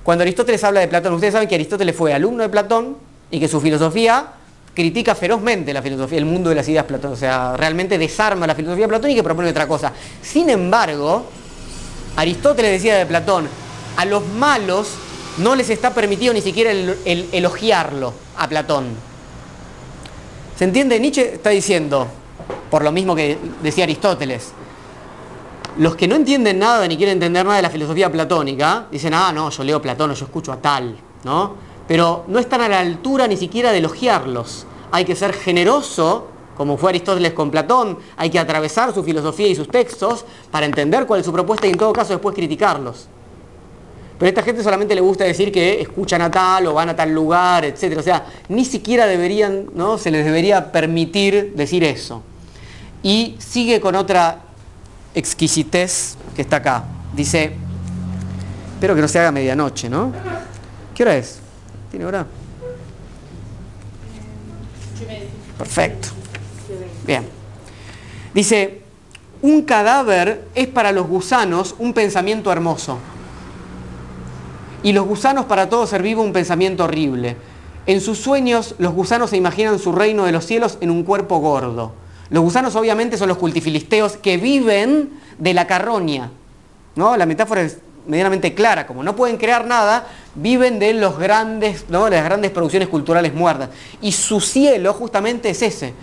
cuando Aristóteles habla de Platón, ustedes saben que Aristóteles fue alumno de Platón y que su filosofía critica ferozmente la filosofía, el mundo de las ideas platónicas, o sea, realmente desarma la filosofía platónica y propone otra cosa. Sin embargo, Aristóteles decía de Platón, a los malos no les está permitido ni siquiera el, elogiarlo a Platón. ¿Se entiende? Nietzsche está diciendo, por lo mismo que decía Aristóteles, los que no entienden nada ni quieren entender nada de la filosofía platónica, dicen, ah, no, yo leo Platón yo escucho a tal, ¿no? Pero no están a la altura ni siquiera de elogiarlos. Hay que ser generoso, como fue Aristóteles con Platón, hay que atravesar su filosofía y sus textos para entender cuál es su propuesta y en todo caso después criticarlos. Pero a esta gente solamente le gusta decir que escuchan a tal o van a tal lugar, etc. O sea, ni siquiera deberían, ¿no? Se les debería permitir decir eso. Y sigue con otra exquisitez que está acá. Dice, espero que no se haga medianoche, ¿no? ¿Qué hora es? ¿Tiene hora? Perfecto. Bien. Dice, un cadáver es para los gusanos un pensamiento hermoso. Y los gusanos para todo ser vivo un pensamiento horrible. En sus sueños los gusanos se imaginan su reino de los cielos en un cuerpo gordo. Los gusanos obviamente son los cultifilisteos que viven de la carroña. ¿no? La metáfora es medianamente clara, como no pueden crear nada, viven de los grandes, ¿no? las grandes producciones culturales muertas. Y su cielo justamente es ese,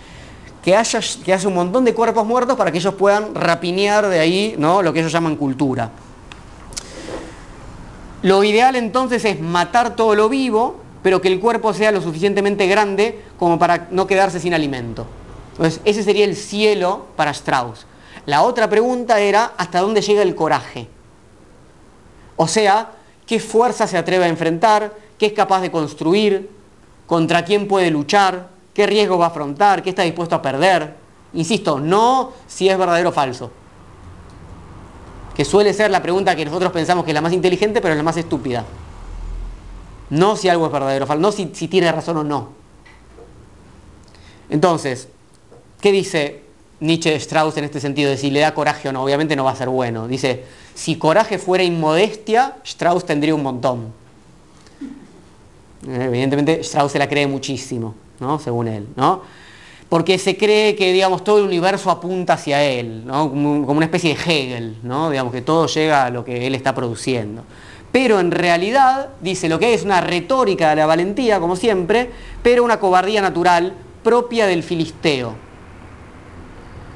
que haya, que un montón de cuerpos muertos para que ellos puedan rapiñar de ahí ¿no? lo que ellos llaman cultura. Lo ideal entonces es matar todo lo vivo, pero que el cuerpo sea lo suficientemente grande como para no quedarse sin alimento. Entonces, ese sería el cielo para Strauss. La otra pregunta era, ¿hasta dónde llega el coraje? O sea, ¿qué fuerza se atreve a enfrentar? ¿Qué es capaz de construir? ¿Contra quién puede luchar? ¿Qué riesgo va a afrontar? ¿Qué está dispuesto a perder? Insisto, no si es verdadero o falso. Que suele ser la pregunta que nosotros pensamos que es la más inteligente, pero la más estúpida. No si algo es verdadero o falso, no si, si tiene razón o no. Entonces, ¿Qué dice Nietzsche Strauss en este sentido de si le da coraje o no? Obviamente no va a ser bueno. Dice, si coraje fuera inmodestia, Strauss tendría un montón. Eh, evidentemente Strauss se la cree muchísimo, ¿no? Según él, ¿no? Porque se cree que, digamos, todo el universo apunta hacia él, ¿no? como, una especie de Hegel, ¿no? Digamos que todo llega a lo que él está produciendo. Pero en realidad, dice, lo que es una retórica de la valentía, como siempre, pero una cobardía natural propia del filisteo,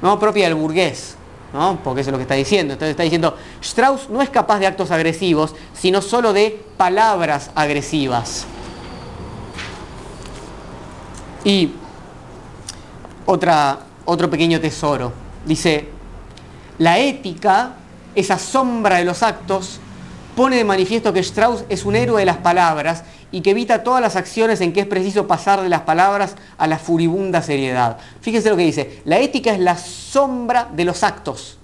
¿no? propia del burgués, ¿no? porque eso es lo que está diciendo. Entonces está diciendo, Strauss no es capaz de actos agresivos, sino solo de palabras agresivas. Y otra, otro pequeño tesoro. Dice, la ética, esa sombra de los actos, pone de manifiesto que Strauss es un héroe de las palabras y que evita todas las acciones en que es preciso pasar de las palabras a la furibunda seriedad. Fíjense lo que dice, la ética es la sombra de los actos.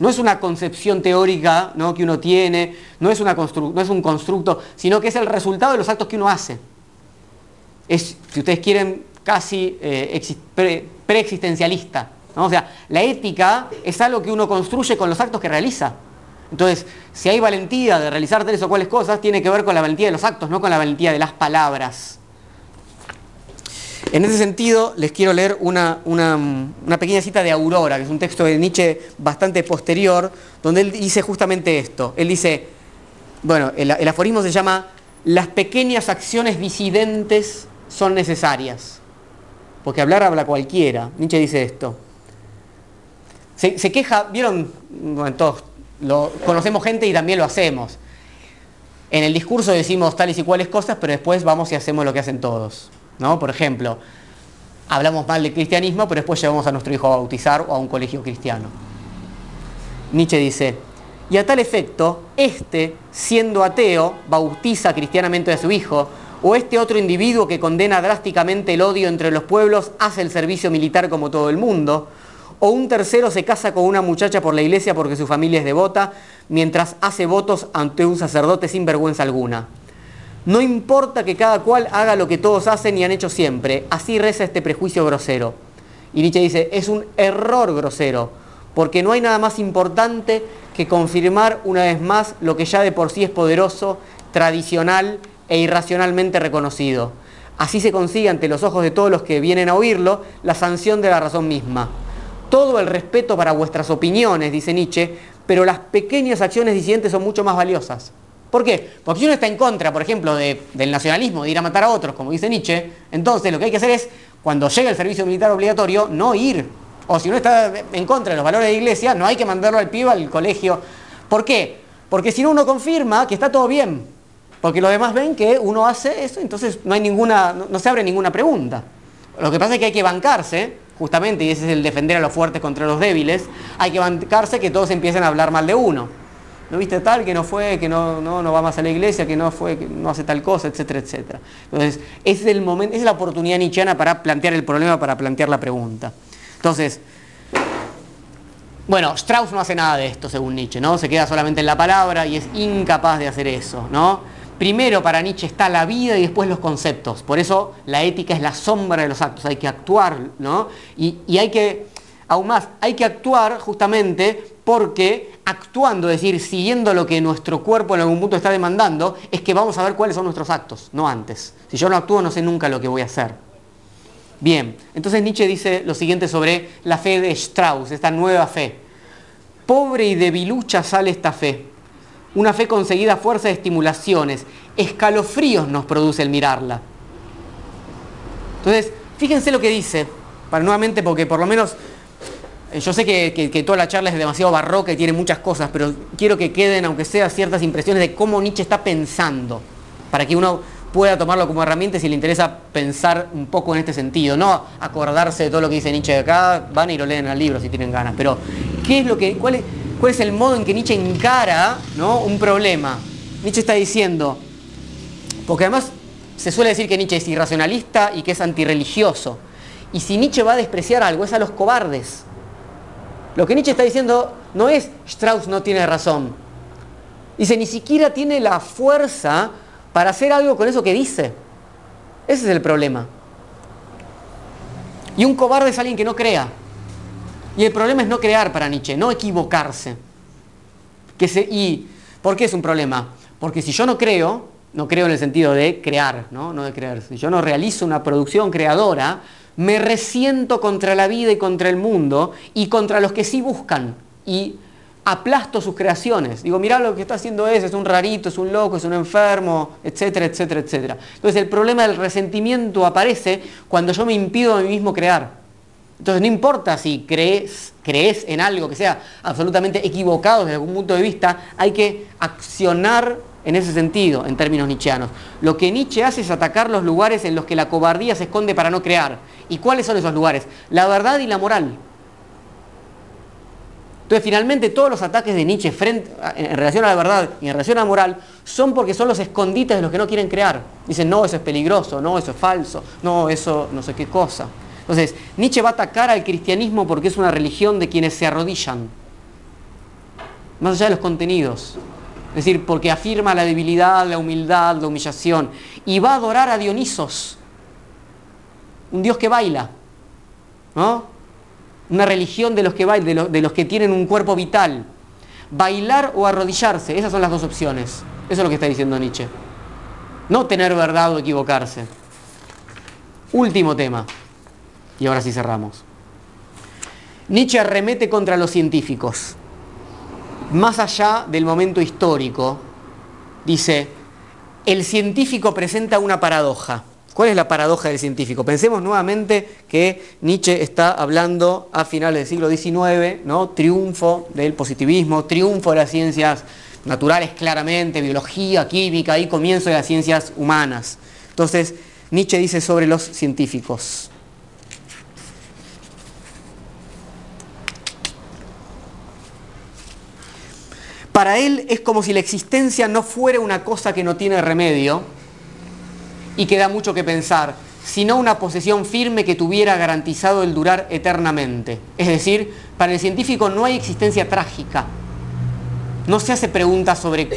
No es una concepción teórica ¿no? que uno tiene, no es, una no es un constructo, sino que es el resultado de los actos que uno hace. Es, si ustedes quieren, casi eh, preexistencialista. O sea, la ética es algo que uno construye con los actos que realiza. Entonces, si hay valentía de realizar tres o cuales cosas, tiene que ver con la valentía de los actos, no con la valentía de las palabras. En ese sentido, les quiero leer una, pequeña cita de Aurora, que es un texto de Nietzsche bastante posterior, donde él dice justamente esto. Él dice, bueno, el, el aforismo se llama, las pequeñas acciones disidentes son necesarias. Porque hablar habla cualquiera. Nietzsche dice esto. Se, queja, vieron, bueno, todos conocemos gente y también lo hacemos. En el discurso decimos tales y cuales cosas, pero después vamos y hacemos lo que hacen todos. ¿no? Por ejemplo, hablamos mal del cristianismo, pero después llevamos a nuestro hijo a bautizar o a un colegio cristiano. Nietzsche dice, y a tal efecto, este, siendo ateo, bautiza cristianamente a su hijo, o este otro individuo que condena drásticamente el odio entre los pueblos hace el servicio militar como todo el mundo, o un tercero se casa con una muchacha por la iglesia porque su familia es devota, mientras hace votos ante un sacerdote sin vergüenza alguna. No importa que cada cual haga lo que todos hacen y han hecho siempre, así reza este prejuicio grosero. Y Nietzsche dice, es un error grosero, porque no hay nada más importante que confirmar una vez más lo que ya de por sí es poderoso, tradicional e irracionalmente reconocido. Así se consigue ante los ojos de todos los que vienen a oírlo la sanción de la razón misma. Todo el respeto para vuestras opiniones, dice Nietzsche, pero las pequeñas acciones disidentes son mucho más valiosas. ¿Por qué? Porque si uno está en contra, por ejemplo, del nacionalismo, de ir a matar a otros, como dice Nietzsche, entonces lo que hay que hacer es, cuando llegue el servicio militar obligatorio, no ir. O si uno está en contra de los valores de la iglesia, no hay que mandarlo al pibe al colegio. ¿Por qué? Porque si no uno confirma que está todo bien. Porque los demás ven que uno hace eso, entonces no, hay ninguna, no, se abre ninguna pregunta. Lo que pasa es que hay que bancarse, justamente, y ese es el defender a los fuertes contra los débiles, hay que bancarse que todos empiecen a hablar mal de uno. ¿No viste tal? Que no fue, que no, no, no va más a la iglesia, que no fue, que no hace tal cosa, etcétera, etcétera. Entonces, es el momento, es la oportunidad nietzscheana para plantear el problema, para plantear la pregunta. Entonces, bueno, Strauss no hace nada de esto según Nietzsche, ¿no? Se queda solamente en la palabra y es incapaz de hacer eso, ¿no? Primero para Nietzsche está la vida y después los conceptos. Por eso la ética es la sombra de los actos. Hay que actuar, ¿no? Y, hay que, aún más, hay que actuar justamente porque actuando, es decir, siguiendo lo que nuestro cuerpo en algún punto está demandando, es que vamos a ver cuáles son nuestros actos, no antes. Si yo no actúo, no sé nunca lo que voy a hacer. Bien, entonces Nietzsche dice lo siguiente sobre la fe de Strauss, esta nueva fe. Pobre y debilucha sale esta fe una fe conseguida a fuerza de estimulaciones. Escalofríos nos produce el mirarla. Entonces, fíjense lo que dice, para nuevamente, porque por lo menos eh, yo sé que, toda la charla es demasiado barroca y tiene muchas cosas, pero quiero que queden, aunque sea, ciertas impresiones de cómo Nietzsche está pensando, para que uno pueda tomarlo como herramienta si le interesa pensar un poco en este sentido, no acordarse de todo lo que dice Nietzsche de acá, van y lo leen al libro si tienen ganas, pero ¿qué es lo que, cuál es, cuál es el modo en que Nietzsche encara ¿no? un problema. Nietzsche está diciendo, porque además se suele decir que Nietzsche es irracionalista y que es antirreligioso. Y si Nietzsche va a despreciar algo, es a los cobardes. Lo que Nietzsche está diciendo no es Strauss no tiene razón. Dice, ni siquiera tiene la fuerza para hacer algo con eso que dice. Ese es el problema. Y un cobarde es alguien que no crea. Y el problema es no crear para Nietzsche, no equivocarse. ¿Y por qué es un problema? Porque si yo no creo, no creo en el sentido de crear, ¿no? no de crear, si yo no realizo una producción creadora, me resiento contra la vida y contra el mundo y contra los que sí buscan y aplasto sus creaciones. Digo, mirá lo que está haciendo ese, es un rarito, es un loco, es un enfermo, etcétera, etcétera, etcétera. Entonces el problema del resentimiento aparece cuando yo me impido a mí mismo crear. Entonces no importa si crees, crees en algo que sea absolutamente equivocado desde algún punto de vista, hay que accionar en ese sentido, en términos nietzscheanos. Lo que Nietzsche hace es atacar los lugares en los que la cobardía se esconde para no crear. ¿Y cuáles son esos lugares? La verdad y la moral. Entonces, finalmente, todos los ataques de Nietzsche en relación a la verdad y en relación a la moral son porque son los escondites de los que no quieren crear. Dicen, no, eso es peligroso, no, eso es falso, no, eso no sé qué cosa. Entonces, Nietzsche va a atacar al cristianismo porque es una religión de quienes se arrodillan, más allá de los contenidos. Es decir, porque afirma la debilidad, la humildad, la humillación. Y va a adorar a Dionisos, un dios que baila. ¿no? Una religión de los que bailan, de los que tienen un cuerpo vital. Bailar o arrodillarse, esas son las dos opciones. Eso es lo que está diciendo Nietzsche. No tener verdad o equivocarse. Último tema. Y ahora sí cerramos. Nietzsche arremete contra los científicos. Más allá del momento histórico, dice, el científico presenta una paradoja. ¿Cuál es la paradoja del científico? Pensemos nuevamente que Nietzsche está hablando a finales del siglo XIX, ¿no? triunfo del positivismo, triunfo de las ciencias naturales claramente, biología, química y comienzo de las ciencias humanas. Entonces, Nietzsche dice sobre los científicos. Para él es como si la existencia no fuera una cosa que no tiene remedio, y que da mucho que pensar, sino una posesión firme que tuviera garantizado el durar eternamente. Es decir, para el científico no hay existencia trágica. No se hace preguntas sobre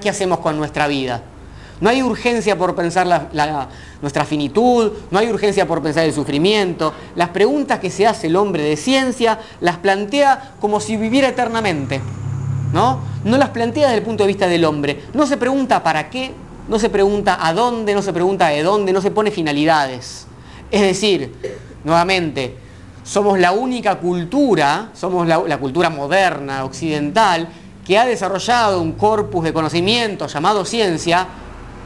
qué hacemos con nuestra vida. No hay urgencia por pensar nuestra finitud, no hay urgencia por pensar el sufrimiento. Las preguntas que se hace el hombre de ciencia las plantea como si viviera eternamente. ¿No? no las plantea desde el punto de vista del hombre. No se pregunta para qué, no se pregunta a dónde, no se pregunta de dónde, no se pone finalidades. Es decir, nuevamente, somos la única cultura, somos la, cultura moderna, occidental, que ha desarrollado un corpus de conocimiento llamado ciencia,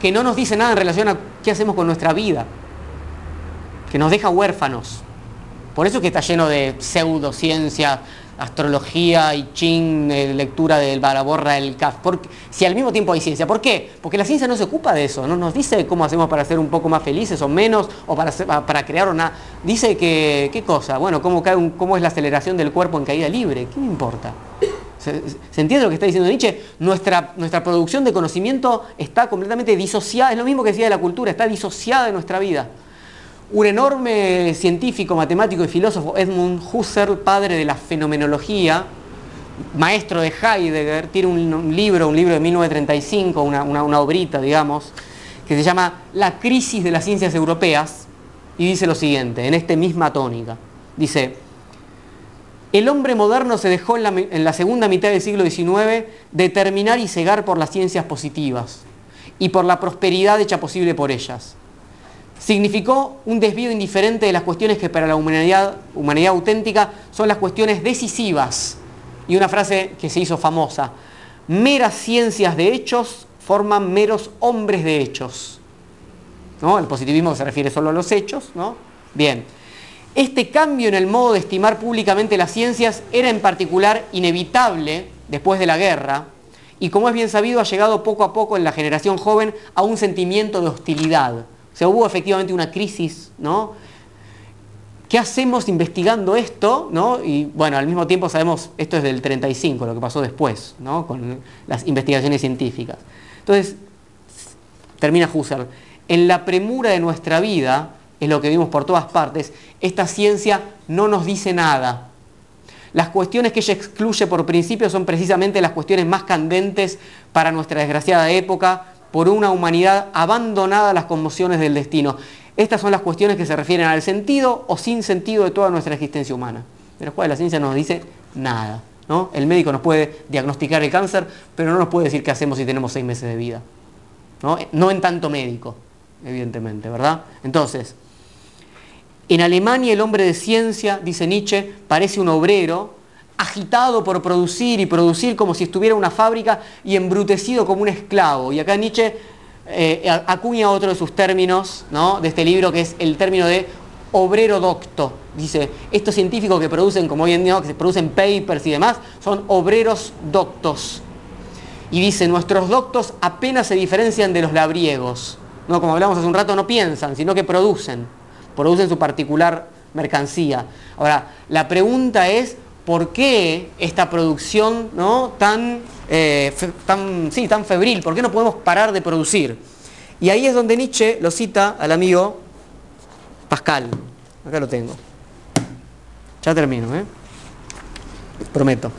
que no nos dice nada en relación a qué hacemos con nuestra vida, que nos deja huérfanos. Por eso que está lleno de pseudociencia, astrología, y ching, eh, lectura del baraborra del CAF. si al mismo tiempo hay ciencia. ¿Por qué? Porque la ciencia no se ocupa de eso, no nos dice cómo hacemos para ser un poco más felices o menos, o para, para crear una... Dice que, ¿qué cosa? Bueno, cómo, cae cómo es la aceleración del cuerpo en caída libre. ¿Qué me importa? ¿Se, entiende lo que está diciendo Nietzsche? Nuestra, nuestra producción de conocimiento está completamente disociada, es lo mismo que decía de la cultura, está disociada de nuestra vida. Un enorme científico, matemático y filósofo, Edmund Husserl, padre de la fenomenología, maestro de Heidegger, tiene un, libro, un libro de 1935, una, una obrita, digamos, que se llama La crisis de las ciencias europeas, y dice lo siguiente, en esta misma tónica. Dice, el hombre moderno se dejó en la, segunda mitad del siglo XIX determinar y cegar por las ciencias positivas y por la prosperidad hecha posible por ellas. Significó un desvío indiferente de las cuestiones que para la humanidad, auténtica son las cuestiones decisivas. Y una frase que se hizo famosa, meras ciencias de hechos forman meros hombres de hechos. ¿No? El positivismo se refiere solo a los hechos. ¿no? Bien. Este cambio en el modo de estimar públicamente las ciencias era en particular inevitable después de la guerra y como es bien sabido ha llegado poco a poco en la generación joven a un sentimiento de hostilidad. Sea, hubo efectivamente una crisis, ¿no? ¿Qué hacemos investigando esto? ¿no? Y bueno, al mismo tiempo sabemos, esto es del 35, lo que pasó después, ¿no? con las investigaciones científicas. Entonces, termina Husserl, en la premura de nuestra vida, es lo que vimos por todas partes, esta ciencia no nos dice nada. Las cuestiones que ella excluye por principio son precisamente las cuestiones más candentes para nuestra desgraciada época, por una humanidad abandonada a las conmociones del destino. Estas son las cuestiones que se refieren al sentido o sin sentido de toda nuestra existencia humana, de las cuales la ciencia no nos dice nada. ¿no? El médico nos puede diagnosticar el cáncer, pero no nos puede decir qué hacemos si tenemos seis meses de vida. No, no en tanto médico, evidentemente, ¿verdad? Entonces, en Alemania el hombre de ciencia, dice Nietzsche, parece un obrero agitado por producir y producir como si estuviera una fábrica y embrutecido como un esclavo. Y acá Nietzsche eh, acuña otro de sus términos ¿no? de este libro que es el término de obrero docto. Dice, estos científicos que producen, como hoy en día, que se producen papers y demás, son obreros doctos. Y dice, nuestros doctos apenas se diferencian de los labriegos. ¿no? Como hablamos hace un rato, no piensan, sino que producen producen su particular mercancía. Ahora, la pregunta es, ¿por qué esta producción ¿no? tan, eh, tan, sí, tan febril? ¿Por qué no podemos parar de producir? Y ahí es donde Nietzsche lo cita al amigo Pascal. Acá lo tengo. Ya termino, ¿eh? Prometo.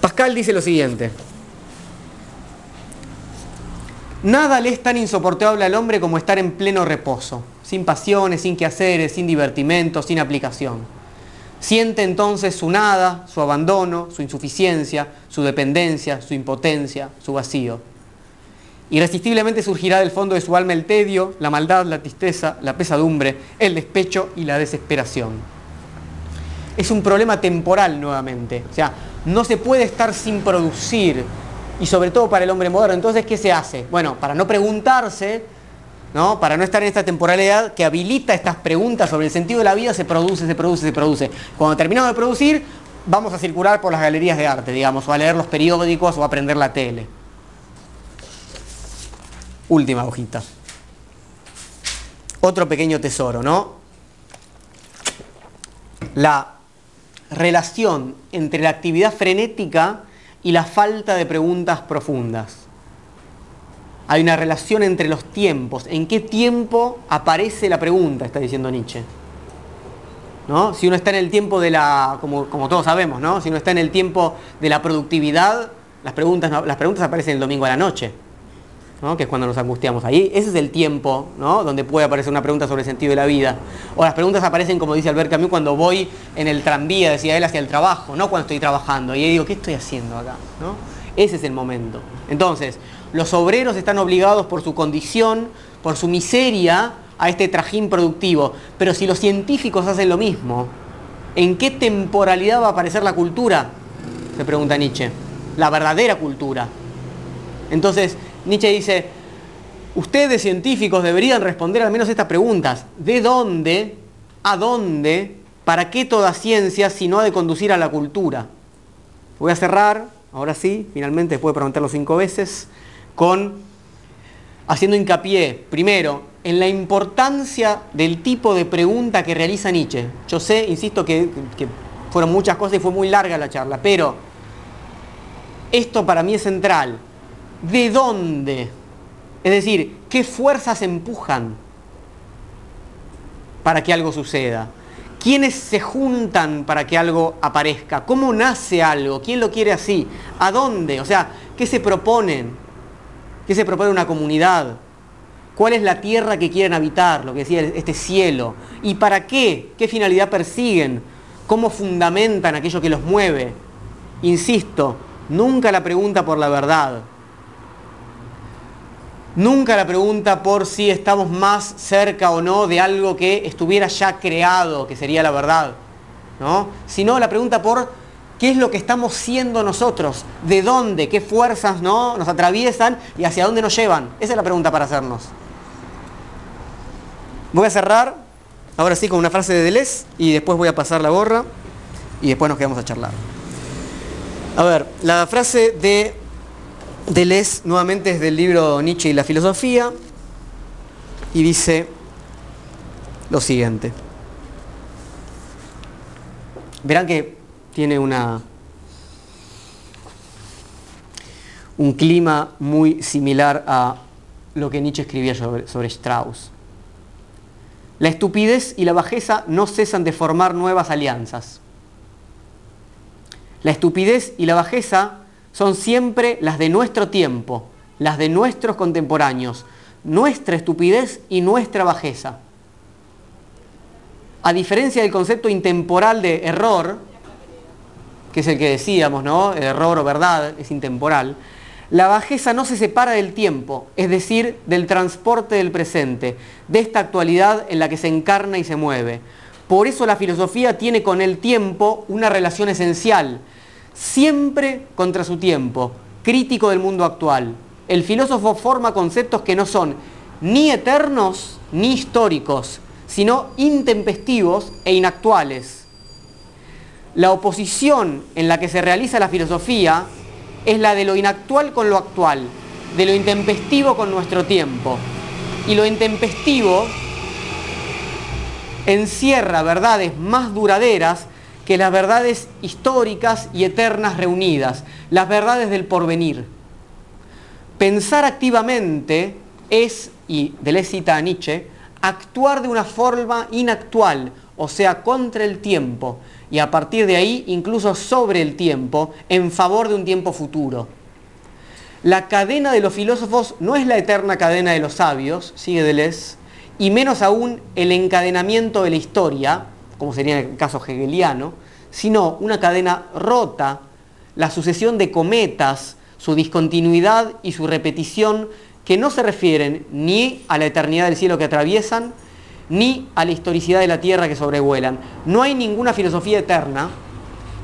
Pascal dice lo siguiente. Nada le es tan insoportable al hombre como estar en pleno reposo, sin pasiones, sin quehaceres, sin divertimento, sin aplicación. Siente entonces su nada, su abandono, su insuficiencia, su dependencia, su impotencia, su vacío. Irresistiblemente surgirá del fondo de su alma el tedio, la maldad, la tristeza, la pesadumbre, el despecho y la desesperación. Es un problema temporal nuevamente, o sea, no se puede estar sin producir, y sobre todo para el hombre moderno. Entonces, ¿qué se hace? Bueno, para no preguntarse, ¿no? para no estar en esta temporalidad que habilita estas preguntas sobre el sentido de la vida, se produce, se produce, se produce. Cuando terminamos de producir, vamos a circular por las galerías de arte, digamos, o a leer los periódicos o a aprender la tele. Última hojita. Otro pequeño tesoro, ¿no? La relación entre la actividad frenética y la falta de preguntas profundas. Hay una relación entre los tiempos. ¿En qué tiempo aparece la pregunta? Está diciendo Nietzsche. ¿No? Si uno está en el tiempo de la, como, todos sabemos, ¿no? si uno está en el tiempo de la productividad, las preguntas, las preguntas aparecen el domingo a la noche que es cuando nos angustiamos. Ahí ese es el tiempo ¿no? donde puede aparecer una pregunta sobre el sentido de la vida. O las preguntas aparecen, como dice Albert Camus, cuando voy en el tranvía, decía él, hacia el trabajo, no cuando estoy trabajando. Y ahí digo, ¿qué estoy haciendo acá? ¿No? Ese es el momento. Entonces, los obreros están obligados por su condición, por su miseria, a este trajín productivo. Pero si los científicos hacen lo mismo, ¿en qué temporalidad va a aparecer la cultura? Se pregunta Nietzsche. La verdadera cultura. Entonces, Nietzsche dice, ustedes científicos deberían responder al menos estas preguntas. ¿De dónde? ¿A dónde? ¿Para qué toda ciencia si no ha de conducir a la cultura? Voy a cerrar, ahora sí, finalmente, después de preguntarlo cinco veces, con haciendo hincapié, primero, en la importancia del tipo de pregunta que realiza Nietzsche. Yo sé, insisto, que, que fueron muchas cosas y fue muy larga la charla, pero esto para mí es central de dónde. Es decir, qué fuerzas empujan para que algo suceda. ¿Quiénes se juntan para que algo aparezca? ¿Cómo nace algo? ¿Quién lo quiere así? ¿A dónde? O sea, ¿qué se proponen? ¿Qué se propone una comunidad? ¿Cuál es la tierra que quieren habitar? Lo que decía este cielo. ¿Y para qué? ¿Qué finalidad persiguen? ¿Cómo fundamentan aquello que los mueve? Insisto, nunca la pregunta por la verdad, Nunca la pregunta por si estamos más cerca o no de algo que estuviera ya creado, que sería la verdad, ¿no? Sino la pregunta por qué es lo que estamos siendo nosotros, de dónde, qué fuerzas ¿no? nos atraviesan y hacia dónde nos llevan. Esa es la pregunta para hacernos. Voy a cerrar, ahora sí, con una frase de Deleuze y después voy a pasar la gorra y después nos quedamos a charlar. A ver, la frase de Deleuze nuevamente es del libro Nietzsche y la filosofía y dice lo siguiente. Verán que tiene una, un clima muy similar a lo que Nietzsche escribía sobre, sobre Strauss. La estupidez y la bajeza no cesan de formar nuevas alianzas. La estupidez y la bajeza son siempre las de nuestro tiempo, las de nuestros contemporáneos, nuestra estupidez y nuestra bajeza. A diferencia del concepto intemporal de error, que es el que decíamos, ¿no? error o verdad es intemporal, la bajeza no se separa del tiempo, es decir, del transporte del presente, de esta actualidad en la que se encarna y se mueve. Por eso la filosofía tiene con el tiempo una relación esencial, siempre contra su tiempo, crítico del mundo actual. El filósofo forma conceptos que no son ni eternos ni históricos, sino intempestivos e inactuales. La oposición en la que se realiza la filosofía es la de lo inactual con lo actual, de lo intempestivo con nuestro tiempo. Y lo intempestivo encierra verdades más duraderas que las verdades históricas y eternas reunidas, las verdades del porvenir. Pensar activamente es, y de cita a Nietzsche, actuar de una forma inactual, o sea, contra el tiempo, y a partir de ahí incluso sobre el tiempo, en favor de un tiempo futuro. La cadena de los filósofos no es la eterna cadena de los sabios, sigue Deleuze, y menos aún el encadenamiento de la historia, como sería en el caso hegeliano, sino una cadena rota, la sucesión de cometas, su discontinuidad y su repetición que no se refieren ni a la eternidad del cielo que atraviesan, ni a la historicidad de la tierra que sobrevuelan. No hay ninguna filosofía eterna,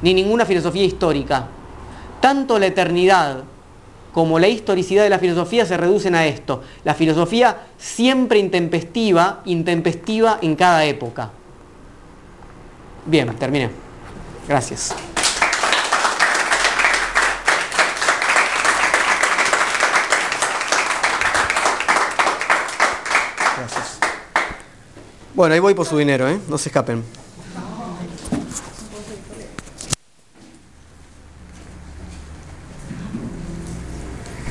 ni ninguna filosofía histórica. Tanto la eternidad como la historicidad de la filosofía se reducen a esto. La filosofía siempre intempestiva, intempestiva en cada época. Bien, terminé. Gracias. Bueno, ahí voy por su dinero, ¿eh? No se escapen.